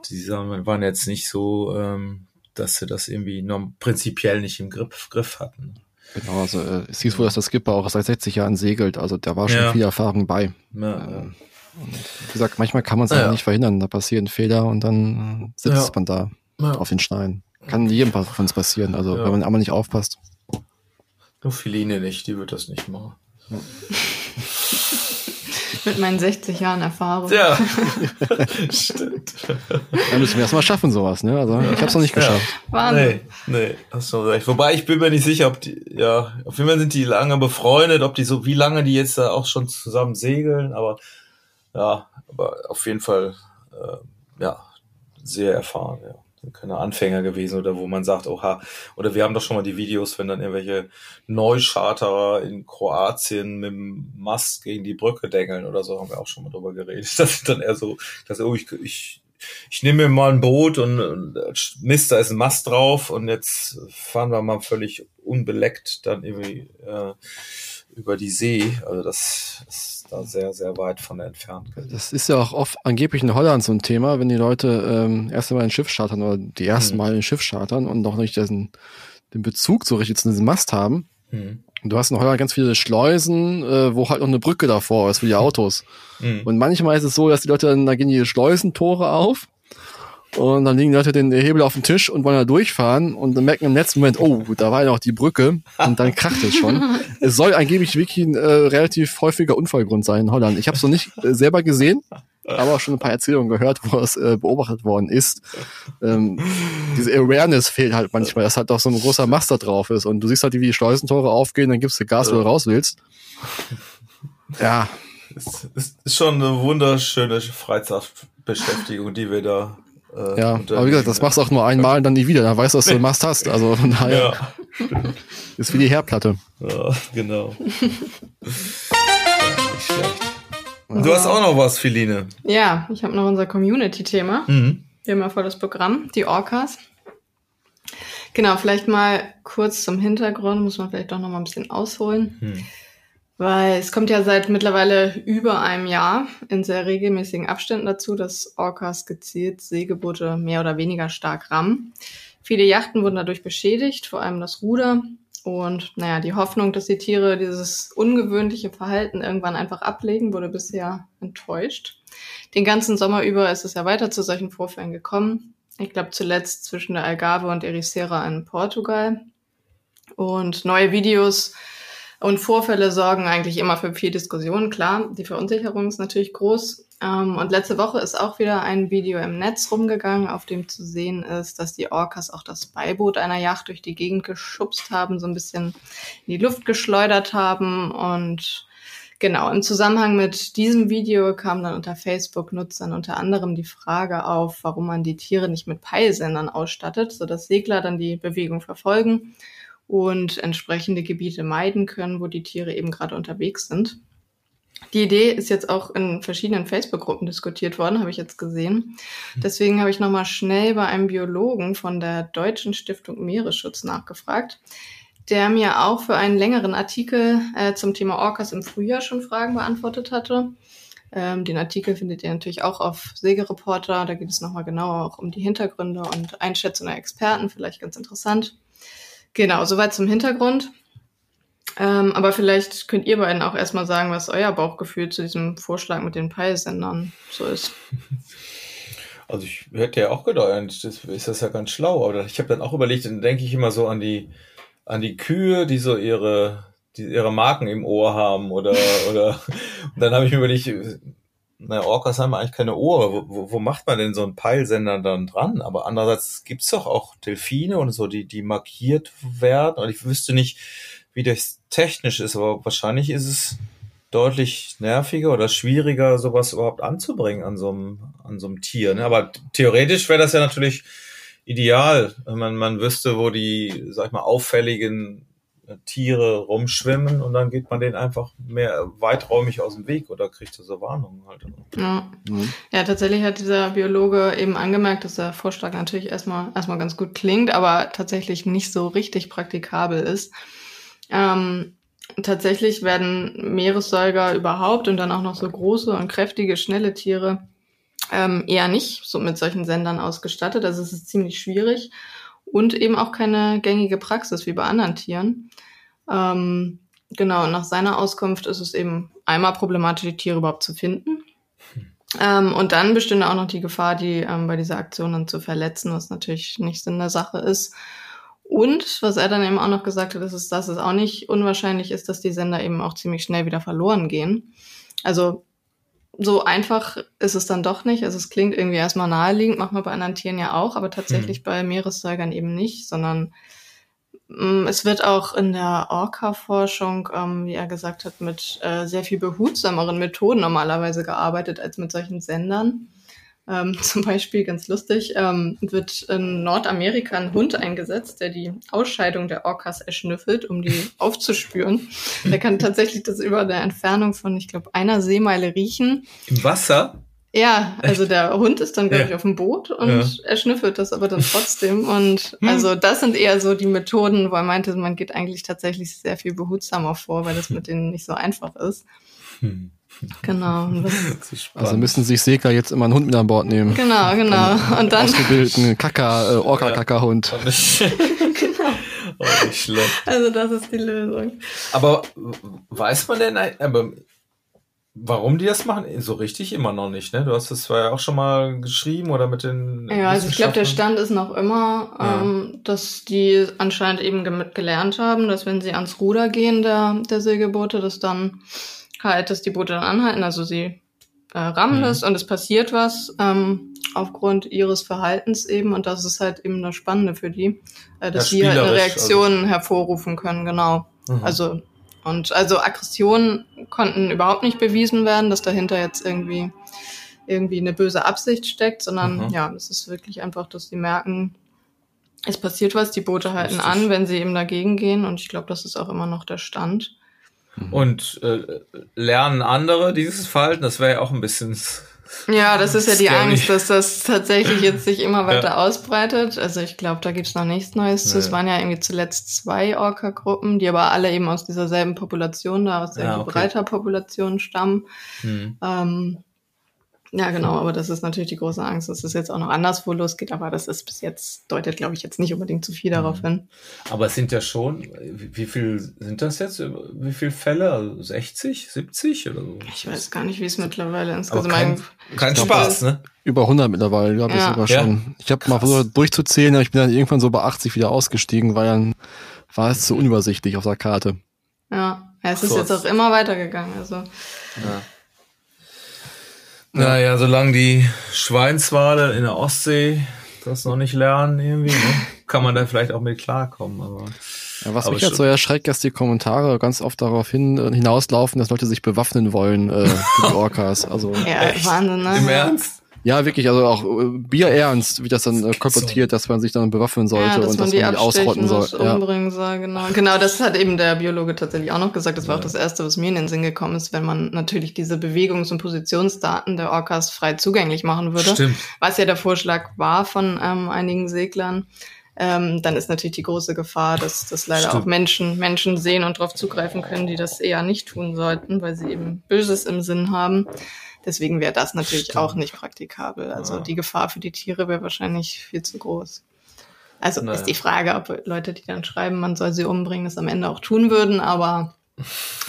die waren jetzt nicht so, ähm, dass sie das irgendwie noch prinzipiell nicht im Griff, Griff hatten. Genau, also äh, es hieß wohl, dass der Skipper auch seit 60 Jahren segelt, also da war schon ja. viel Erfahrung bei. Ja, ähm, und wie gesagt, manchmal kann man es ja, nicht verhindern, da passieren Fehler und dann äh, sitzt man da auf den Steinen. Kann jedem von uns passieren, also wenn man einmal nicht aufpasst. Nur Philine nicht, die wird das nicht machen. Mit meinen 60 Jahren Erfahrung. Ja, stimmt. Dann müssen wir erstmal schaffen, sowas, ne? Also, ich hab's noch nicht geschafft. Ja. Wahnsinn. Nee, nee, hast du recht. Wobei, ich bin mir nicht sicher, ob die, ja, auf jeden Fall sind die lange befreundet, ob die so, wie lange die jetzt da auch schon zusammen segeln, aber, ja, aber auf jeden Fall, äh, ja, sehr erfahren, ja keine Anfänger gewesen oder wo man sagt, oha, oder wir haben doch schon mal die Videos, wenn dann irgendwelche Neucharterer in Kroatien mit dem Mast gegen die Brücke dengeln oder so, haben wir auch schon mal drüber geredet. Das ist dann eher so, dass oh, ich, ich, ich nehme mir mal ein Boot und, und Mist, da ist ein Mast drauf und jetzt fahren wir mal völlig unbeleckt dann irgendwie äh, über die See. Also das ist da sehr, sehr weit von entfernt. Das ist ja auch oft angeblich in Holland so ein Thema, wenn die Leute ähm, erst einmal ein Schiff chartern oder die ersten hm. Mal ein Schiff chartern und noch nicht diesen, den Bezug so richtig zu diesem Mast haben. Hm. Und du hast in Holland ganz viele Schleusen, äh, wo halt noch eine Brücke davor ist für die Autos. Hm. Und manchmal ist es so, dass die Leute dann, da gehen die Schleusentore auf und dann liegen die Leute den Hebel auf dem Tisch und wollen da durchfahren und dann merken im letzten Moment, oh, da war ja noch die Brücke und dann kracht es schon. es soll angeblich wirklich ein äh, relativ häufiger Unfallgrund sein in Holland. Ich habe es noch nicht äh, selber gesehen, aber auch schon ein paar Erzählungen gehört, wo es äh, beobachtet worden ist. Ähm, diese Awareness fehlt halt manchmal, dass halt doch so ein großer Master drauf ist und du siehst halt, wie die Schleusentore aufgehen, dann gibst du Gas, wo du raus willst. Ja. Es ist, ist schon eine wunderschöne Freizeitbeschäftigung, die wir da äh, ja, aber wie gesagt, das machst du auch nur einmal und dann nie wieder. Dann weißt du, was du machst hast. Also von daher ja, ist wie die Herdplatte. Ja, genau. ja, nicht schlecht. Du hast auch noch was, Philine. Ja, ich habe noch unser Community-Thema. Mhm. Wir haben ja voll das Programm, die Orcas. Genau, vielleicht mal kurz zum Hintergrund, muss man vielleicht doch noch mal ein bisschen ausholen. Mhm. Weil es kommt ja seit mittlerweile über einem Jahr in sehr regelmäßigen Abständen dazu, dass Orcas gezielt Segelboote mehr oder weniger stark rammen. Viele Yachten wurden dadurch beschädigt, vor allem das Ruder. Und naja, die Hoffnung, dass die Tiere dieses ungewöhnliche Verhalten irgendwann einfach ablegen, wurde bisher enttäuscht. Den ganzen Sommer über ist es ja weiter zu solchen Vorfällen gekommen. Ich glaube zuletzt zwischen der Algarve und Ericeira in Portugal. Und neue Videos und Vorfälle sorgen eigentlich immer für viel Diskussion. Klar, die Verunsicherung ist natürlich groß. Ähm, und letzte Woche ist auch wieder ein Video im Netz rumgegangen, auf dem zu sehen ist, dass die Orcas auch das Beiboot einer Yacht durch die Gegend geschubst haben, so ein bisschen in die Luft geschleudert haben. Und genau, im Zusammenhang mit diesem Video kam dann unter Facebook-Nutzern unter anderem die Frage auf, warum man die Tiere nicht mit Peilsendern ausstattet, sodass Segler dann die Bewegung verfolgen und entsprechende Gebiete meiden können, wo die Tiere eben gerade unterwegs sind. Die Idee ist jetzt auch in verschiedenen Facebook-Gruppen diskutiert worden, habe ich jetzt gesehen. Deswegen habe ich nochmal schnell bei einem Biologen von der Deutschen Stiftung Meeresschutz nachgefragt, der mir auch für einen längeren Artikel äh, zum Thema Orcas im Frühjahr schon Fragen beantwortet hatte. Ähm, den Artikel findet ihr natürlich auch auf Segereporter. Da geht es nochmal genauer auch um die Hintergründe und Einschätzung der Experten, vielleicht ganz interessant. Genau, soweit zum Hintergrund. Ähm, aber vielleicht könnt ihr beiden auch erstmal sagen, was euer Bauchgefühl zu diesem Vorschlag mit den Peilsendern so ist. Also ich hätte ja auch gedacht, das ist das ja ganz schlau, aber ich habe dann auch überlegt, dann denke ich immer so an die an die Kühe, die so ihre die ihre Marken im Ohr haben oder oder und dann habe ich mir überlegt, naja, Orcas haben eigentlich keine Ohr. Wo, wo macht man denn so einen Peilsender dann dran? Aber andererseits gibt's doch auch Delfine und so, die, die markiert werden. Und ich wüsste nicht, wie das technisch ist, aber wahrscheinlich ist es deutlich nerviger oder schwieriger, sowas überhaupt anzubringen an so einem, an so einem Tier. Ne? Aber theoretisch wäre das ja natürlich ideal, wenn man, man wüsste, wo die, sag ich mal, auffälligen Tiere rumschwimmen und dann geht man denen einfach mehr weiträumig aus dem Weg oder kriegt so Warnungen halt. Ja. Mhm. ja, tatsächlich hat dieser Biologe eben angemerkt, dass der Vorschlag natürlich erstmal, erstmal ganz gut klingt, aber tatsächlich nicht so richtig praktikabel ist. Ähm, tatsächlich werden Meeressäuger überhaupt und dann auch noch so große und kräftige, schnelle Tiere ähm, eher nicht so mit solchen Sendern ausgestattet. Also es ist ziemlich schwierig und eben auch keine gängige Praxis wie bei anderen Tieren. Ähm, genau, nach seiner Auskunft ist es eben einmal problematisch, die Tiere überhaupt zu finden. Ähm, und dann bestünde auch noch die Gefahr, die ähm, bei dieser Aktion dann zu verletzen, was natürlich nicht Sinn der Sache ist. Und was er dann eben auch noch gesagt hat, ist, dass es auch nicht unwahrscheinlich ist, dass die Sender eben auch ziemlich schnell wieder verloren gehen. Also so einfach ist es dann doch nicht. Also es klingt irgendwie erstmal naheliegend, machen wir bei anderen Tieren ja auch, aber tatsächlich hm. bei Meeressäugern eben nicht, sondern mh, mm, es wird auch in der Orca-Forschung, ähm, wie er gesagt hat, mit äh, sehr viel behutsameren Methoden normalerweise gearbeitet als mit solchen Sendern. Ähm, zum Beispiel, ganz lustig, ähm, wird in Nordamerika ein Hund eingesetzt, der die Ausscheidung der Orcas erschnüffelt, um die aufzuspüren. Der kann tatsächlich das über eine Entfernung von, ich glaube, einer Seemeile riechen. Im Wasser? Ja, also der Hund ist dann, glaube ja. ich, auf dem Boot und ja. er schnüffelt das aber dann trotzdem. Und hm. also das sind eher so die Methoden, wo er meinte, man geht eigentlich tatsächlich sehr viel behutsamer vor, weil das mit denen nicht so einfach ist. Hm. Genau. also müssen sich Segler jetzt immer einen Hund mit an Bord nehmen. Genau, genau. Und dann ausgebildeten Kaka, äh, Orca-Kaka-Hund. genau. Oh, nicht schlimm. Also das ist die Lösung. Aber weiß man denn, aber warum die das machen? So richtig immer noch nicht, ne? Du hast das zwar ja auch schon mal geschrieben oder mit den. Ja, also ich glaube, der Stand ist noch immer, ja. ähm, dass die anscheinend eben gelernt haben, dass wenn sie ans Ruder gehen, der, der Segelboote, dass dann halt, dass die Boote dann anhalten. Also sie äh, rammen mhm. und es passiert was ähm, aufgrund ihres Verhaltens eben und das ist halt eben das Spannende für die, äh, dass ja, sie halt eine Reaktion also. hervorrufen können, genau. Mhm. Also und also Aggressionen konnten überhaupt nicht bewiesen werden, dass dahinter jetzt irgendwie irgendwie eine böse Absicht steckt, sondern mhm. ja, es ist wirklich einfach, dass sie merken, es passiert was, die Boote halten Richtig. an, wenn sie eben dagegen gehen und ich glaube, das ist auch immer noch der Stand. Mhm. Und äh, lernen andere dieses Verhalten, das wäre ja auch ein bisschen ja, das ist ja die Angst, dass das tatsächlich jetzt sich immer weiter ja. ausbreitet. Also ich glaube, da gibt's noch nichts Neues zu. Es waren ja irgendwie zuletzt zwei Orca-Gruppen, die aber alle eben aus dieser selben Population da, aus der ja, okay. Breiter-Population stammen. Mhm. Ähm, ja, genau, aber das ist natürlich die große Angst, dass es jetzt auch noch anderswo losgeht, aber das ist bis jetzt, deutet, glaube ich, jetzt nicht unbedingt zu viel mhm. darauf hin. Aber es sind ja schon, wie, viel sind das jetzt? Wie viele Fälle? Also 60, 70 oder so? Ich weiß gar nicht, wie es mittlerweile insgesamt kein, kein Spaß, ne? Über 100 mittlerweile, glaube ich ja. sogar schon. Ja. Ich habe mal versucht durchzuzählen, aber ich bin dann irgendwann so bei 80 wieder ausgestiegen, weil dann war es zu unübersichtlich auf der Karte. Ja, ja es ist jetzt auch immer weitergegangen, also. Ja. Naja, solange die Schweinswale in der Ostsee das noch nicht lernen, irgendwie, ne, kann man da vielleicht auch mit klarkommen. Aber, ja, was aber mich halt so erschreckt, dass die Kommentare ganz oft darauf hin, äh, hinauslaufen, dass Leute sich bewaffnen wollen, äh, für die Orcas. Also, ja, Wahnsinn, ne? Im Ernst? Ja, wirklich, also auch äh, bierernst, wie das dann äh, kolportiert, dass man sich dann bewaffnen sollte ja, und dass man die ausrotten soll. Ja. Umbringen soll, genau. Genau, das hat eben der Biologe tatsächlich auch noch gesagt. Das war ja. auch das Erste, was mir in den Sinn gekommen ist, wenn man natürlich diese Bewegungs- und Positionsdaten der Orcas frei zugänglich machen würde. Stimmt. Was ja der Vorschlag war von ähm, einigen Seglern. Ähm, dann ist natürlich die große Gefahr, dass, dass leider Stimmt. auch Menschen Menschen sehen und darauf zugreifen können, die das eher nicht tun sollten, weil sie eben Böses im Sinn haben. Deswegen wäre das natürlich Stimmt. auch nicht praktikabel. Also ja. die Gefahr für die Tiere wäre wahrscheinlich viel zu groß. Also naja. ist die Frage, ob Leute, die dann schreiben, man soll sie umbringen, das am Ende auch tun würden, aber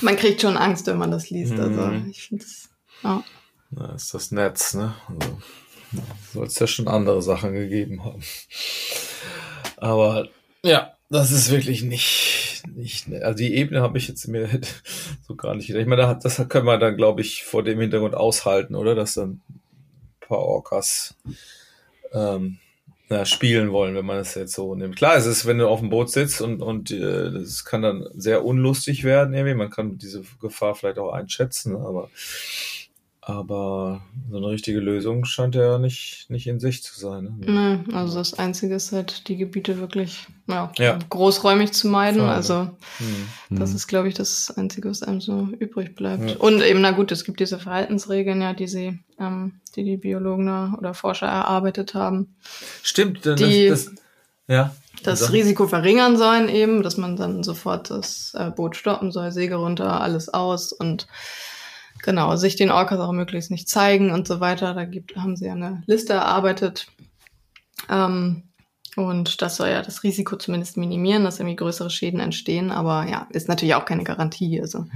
man kriegt schon Angst, wenn man das liest. Also mhm. ich finde es, ja. Na, ist das Netz, ne? Also, soll es ja schon andere Sachen gegeben haben. Aber ja, das ist wirklich nicht, nicht, also die Ebene habe ich jetzt mir so gar nicht. Ich meine, das können wir dann, glaube ich, vor dem Hintergrund aushalten, oder? Dass dann ein paar Orcas ähm, ja, spielen wollen, wenn man es jetzt so nimmt. Klar, es ist, wenn du auf dem Boot sitzt und, und äh, das kann dann sehr unlustig werden, irgendwie. Man kann diese Gefahr vielleicht auch einschätzen, aber aber so eine richtige Lösung scheint ja nicht, nicht in Sicht zu sein. Ne? Nee, also das Einzige ist halt, die Gebiete wirklich ja, ja. großräumig zu meiden. Schade. Also mhm. das ist, glaube ich, das Einzige, was einem so übrig bleibt. Ja. Und eben, na gut, es gibt diese Verhaltensregeln, ja, die sie, ähm, die die Biologen oder Forscher erarbeitet haben. Stimmt, die das, das ja. Das Risiko verringern sollen eben, dass man dann sofort das äh, Boot stoppen soll, Segel runter, alles aus und genau, sich den Orcas auch möglichst nicht zeigen und so weiter. Da gibt, haben sie ja eine Liste erarbeitet. Ähm, und das soll ja das Risiko zumindest minimieren, dass irgendwie größere Schäden entstehen. Aber ja, ist natürlich auch keine Garantie. Also mhm.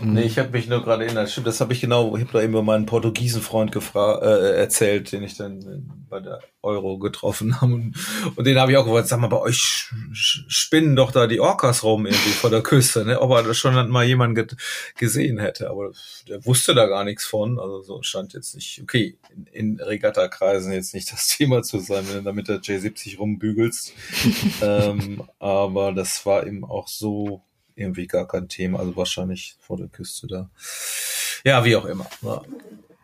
Nee, ich habe mich nur gerade erinnert, stimmt, das habe ich genau, ich habe da eben über meinen portugiesen Freund gefragt, äh, erzählt, den ich dann bei der Euro getroffen habe. Und, und den habe ich auch gefragt, sag mal, bei euch spinnen doch da die Orcas rum irgendwie vor der Küste, ne? Ob er das schon mal jemand ge gesehen hätte. Aber der wusste da gar nichts von. Also so stand jetzt nicht, okay, in, in Regattakreisen jetzt nicht das Thema zu sein, wenn du da mit der J70 rumbügelst. ähm, aber das war eben auch so irgendwie gar kein Thema, also wahrscheinlich vor der Küste da. Ja, wie auch immer. Ja.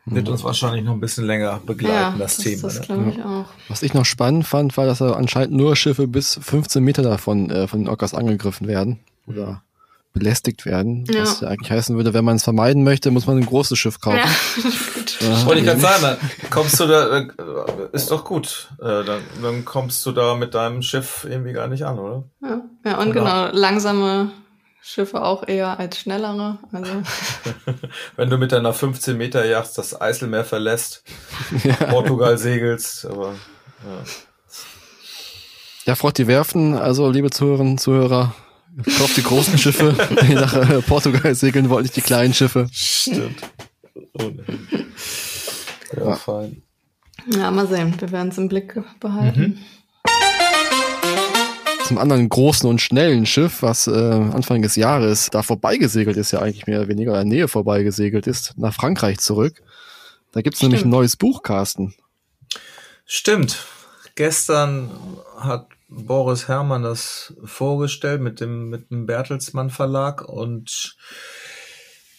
Wird uns wahrscheinlich noch ein bisschen länger begleiten, ja, das, das, Thema. Das ne? ich auch. Was ich noch spannend fand, war, dass anscheinend nur Schiffe bis 15 Meter davon äh, von den Orcas angegriffen werden oder belästigt werden. Ja. Was ja eigentlich heißen würde, wenn man es vermeiden möchte, muss man ein großes Schiff kaufen. Ja. Wollte ich gerade sagen, dann kommst du da, äh, ist doch gut. Äh, dann, dann kommst du da mit deinem Schiff irgendwie gar nicht an, oder? Ja, ja und oder? genau, langsame Schiffe auch eher als schnellere. Also. Wenn du mit deiner 15 Meter Yacht das Eiselmeer verlässt, ja. Portugal segelst, aber ja. Ja, freut die Werften, also liebe Zuhörerinnen, Zuhörer, kauft die großen Schiffe, die nach äh, Portugal segeln wollen, nicht die kleinen Schiffe. Stimmt. Ja, ja, fein. Ja, mal sehen, wir werden es im Blick behalten. Mhm. Zum anderen großen und schnellen Schiff, was äh, Anfang des Jahres da vorbeigesegelt ist, ja eigentlich mehr oder weniger in der Nähe vorbeigesegelt ist, nach Frankreich zurück. Da gibt's nämlich ein neues Buch, Carsten. Stimmt. Gestern hat Boris Herrmann das vorgestellt mit dem, mit dem Bertelsmann Verlag und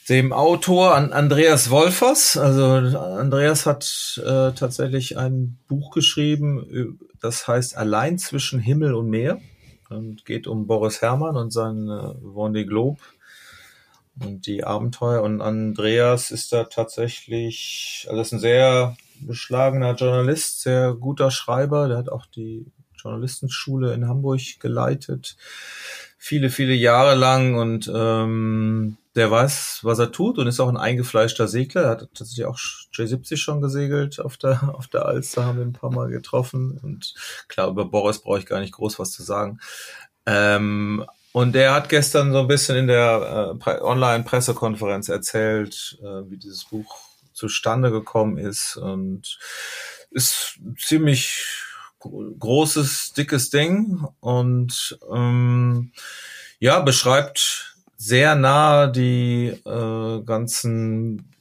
dem Autor an Andreas Wolfers. Also Andreas hat äh, tatsächlich ein Buch geschrieben, das heißt Allein zwischen Himmel und Meer und geht um Boris Herrmann und sein äh, Vendée Globe und die Abenteuer. Und Andreas ist da tatsächlich, also ist ein sehr beschlagener Journalist, sehr guter Schreiber. Der hat auch die Journalistenschule in Hamburg geleitet, viele, viele Jahre lang und ähm, der weiß, was er tut und ist auch ein eingefleischter Segler. Er hat tatsächlich auch J70 schon gesegelt auf der, auf der Alster, haben wir ein paar Mal getroffen. Und klar, über Boris brauche ich gar nicht groß was zu sagen. Ähm, und der hat gestern so ein bisschen in der äh, Online-Pressekonferenz erzählt, äh, wie dieses Buch zustande gekommen ist und ist ziemlich großes, dickes Ding und ähm, ja, beschreibt sehr nah die äh, ganzen,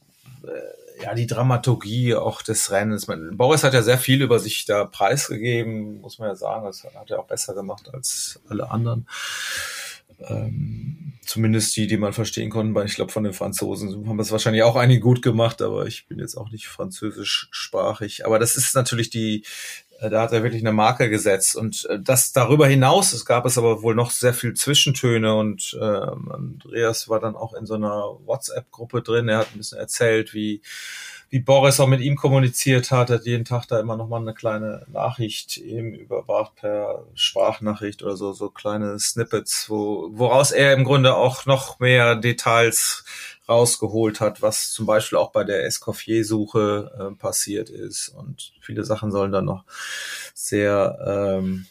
äh, ja, die Dramaturgie auch des Rennens. Boris hat ja sehr viel über sich da preisgegeben, muss man ja sagen. Das hat er auch besser gemacht als alle anderen. Ähm, zumindest die, die man verstehen konnte. Ich glaube, von den Franzosen haben das wahrscheinlich auch einige gut gemacht, aber ich bin jetzt auch nicht französischsprachig. Aber das ist natürlich die, äh, da hat er wirklich eine Marke gesetzt. Und äh, das darüber hinaus, es gab es aber wohl noch sehr viel Zwischentöne und äh, Andreas war dann auch in so einer WhatsApp-Gruppe drin. Er hat ein bisschen erzählt, wie, wie Boris auch mit ihm kommuniziert hat, hat jeden Tag da immer noch mal eine kleine Nachricht ihm überbracht per Sprachnachricht oder so, so kleine Snippets, wo, woraus er im Grunde auch noch mehr Details rausgeholt hat, was zum Beispiel auch bei der Escoffier-Suche äh, passiert ist. Und viele Sachen sollen dann noch sehr ähm,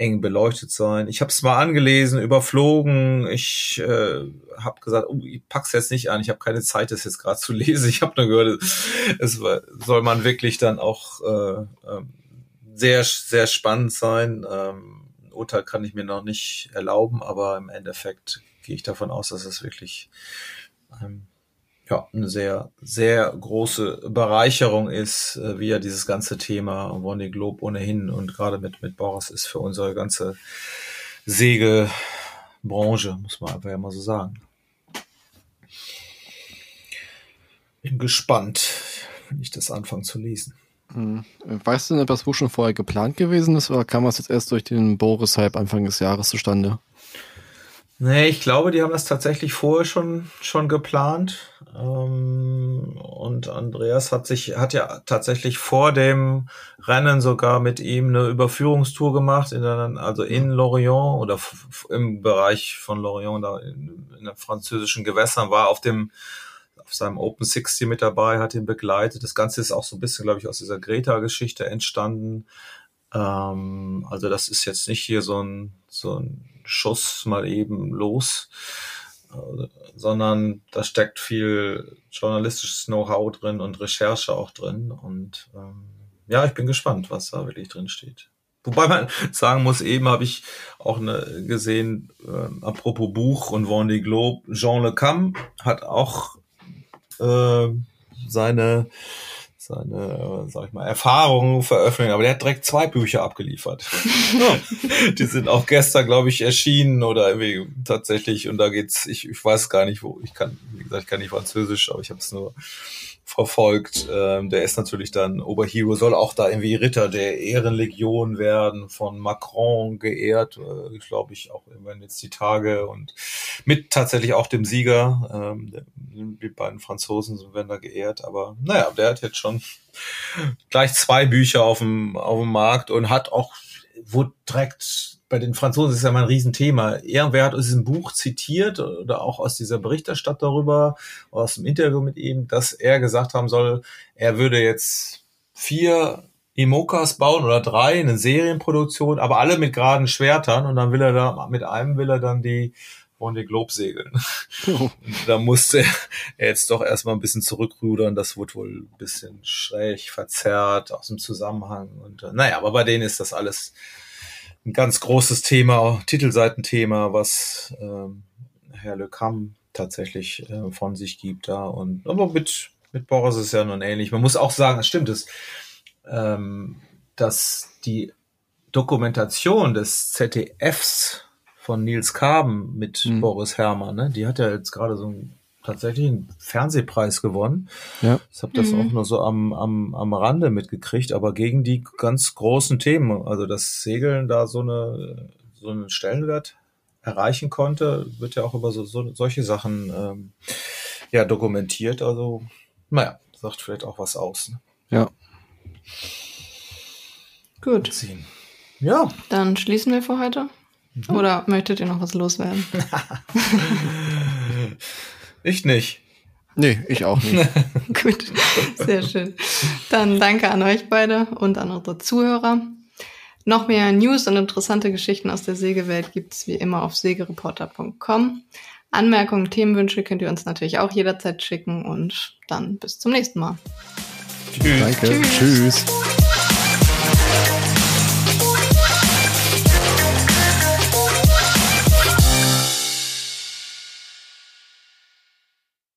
eng beleuchtet sein. Ich habe es mal angelesen, überflogen. Ich äh, habe gesagt, oh, ich pack's jetzt nicht an. Ich habe keine Zeit, das jetzt gerade zu lesen. Ich habe nur gehört, es soll man wirklich dann auch äh, äh, sehr sehr spannend sein. Ähm, Urteil kann ich mir noch nicht erlauben, aber im Endeffekt gehe ich davon aus, dass es wirklich ähm, ja, eine sehr, sehr große Bereicherung ist, äh, wie ja dieses ganze Thema Wonny Globe ohnehin und gerade mit, mit Boris ist für unsere ganze Segelbranche, muss man einfach ja mal so sagen. Bin gespannt, wenn ich das anfange zu lesen. Hm. Weißt du denn etwas, wo schon vorher geplant gewesen ist, oder kam das jetzt erst durch den Boris-Hype Anfang des Jahres zustande? Nee, ich glaube, die haben das tatsächlich vorher schon, schon geplant. Ähm, und Andreas hat sich, hat ja tatsächlich vor dem Rennen sogar mit ihm eine Überführungstour gemacht, in der, also in Lorient oder im Bereich von Lorient, da in, in den französischen Gewässern, war auf dem, auf seinem Open 60 mit dabei, hat ihn begleitet. Das Ganze ist auch so ein bisschen, glaube ich, aus dieser Greta-Geschichte entstanden. Ähm, also das ist jetzt nicht hier so ein, so ein Schuss mal eben los, sondern da steckt viel journalistisches Know-how drin und Recherche auch drin. Und ähm, ja, ich bin gespannt, was da wirklich drin steht. Wobei man sagen muss, eben habe ich auch eine, gesehen, äh, apropos Buch und Vendée Globe, Jean Le Cam hat auch äh, seine seine, sag ich mal, Erfahrungen veröffentlichen, aber der hat direkt zwei Bücher abgeliefert. die sind auch gestern, glaube ich, erschienen oder irgendwie tatsächlich, und da geht's, ich, ich weiß gar nicht, wo, ich kann, wie gesagt, ich kann nicht Französisch, aber ich habe es nur verfolgt. Ähm, der ist natürlich dann Oberhero, soll auch da irgendwie Ritter der Ehrenlegion werden, von Macron geehrt, äh, glaube ich, auch irgendwann jetzt die Tage und mit tatsächlich auch dem Sieger. Ähm, die beiden Franzosen werden da geehrt, aber naja, der hat jetzt schon gleich zwei Bücher auf dem, auf dem Markt und hat auch, wo direkt bei den Franzosen ist ja mal ein Riesenthema. Irgendwer hat aus diesem Buch zitiert oder auch aus dieser Berichterstattung darüber, aus dem Interview mit ihm, dass er gesagt haben soll, er würde jetzt vier Imokas bauen oder drei, eine Serienproduktion, aber alle mit geraden Schwertern und dann will er da, mit einem will er dann die Vendée Globe segeln. Oh. da musste er jetzt doch erstmal ein bisschen zurückrudern. Das wurde wohl ein bisschen schräg, verzerrt, aus dem Zusammenhang. Und äh, naja, aber bei denen ist das alles ein ganz großes Thema, Titelseitenthema, was ähm, Herr Le Cam tatsächlich äh, von sich gibt da. Und aber mit, mit Boris ist ja nun ähnlich. Man muss auch sagen, es stimmt es, ähm, dass die Dokumentation des ZDFs von Nils Kaben mit mhm. Boris Herrmann, ne, die hat ja jetzt gerade so einen tatsächlich einen Fernsehpreis gewonnen. Ja. Ich habe das mhm. auch nur so am, am, am Rande mitgekriegt, aber gegen die ganz großen Themen, also das Segeln da so eine so einen Stellenwert erreichen konnte, wird ja auch über so, so solche Sachen ähm, ja dokumentiert. Also, naja, sagt vielleicht auch was aus. Ne? Ja. Gut. Ja. Dann schließen wir für heute. Mhm. Oder möchtet ihr noch was loswerden? ich nicht. Nee, ich auch nicht. Gut, sehr schön. Dann danke an euch beide und an unsere Zuhörer. Noch mehr News und interessante Geschichten aus der Sägewelt gibt's wie immer auf sägereporter.com. Anmerkungen, Themenwünsche könnt ihr uns natürlich auch jederzeit schicken und dann bis zum nächsten Mal. Tschüss. Danke. Tschüss. Tschüss.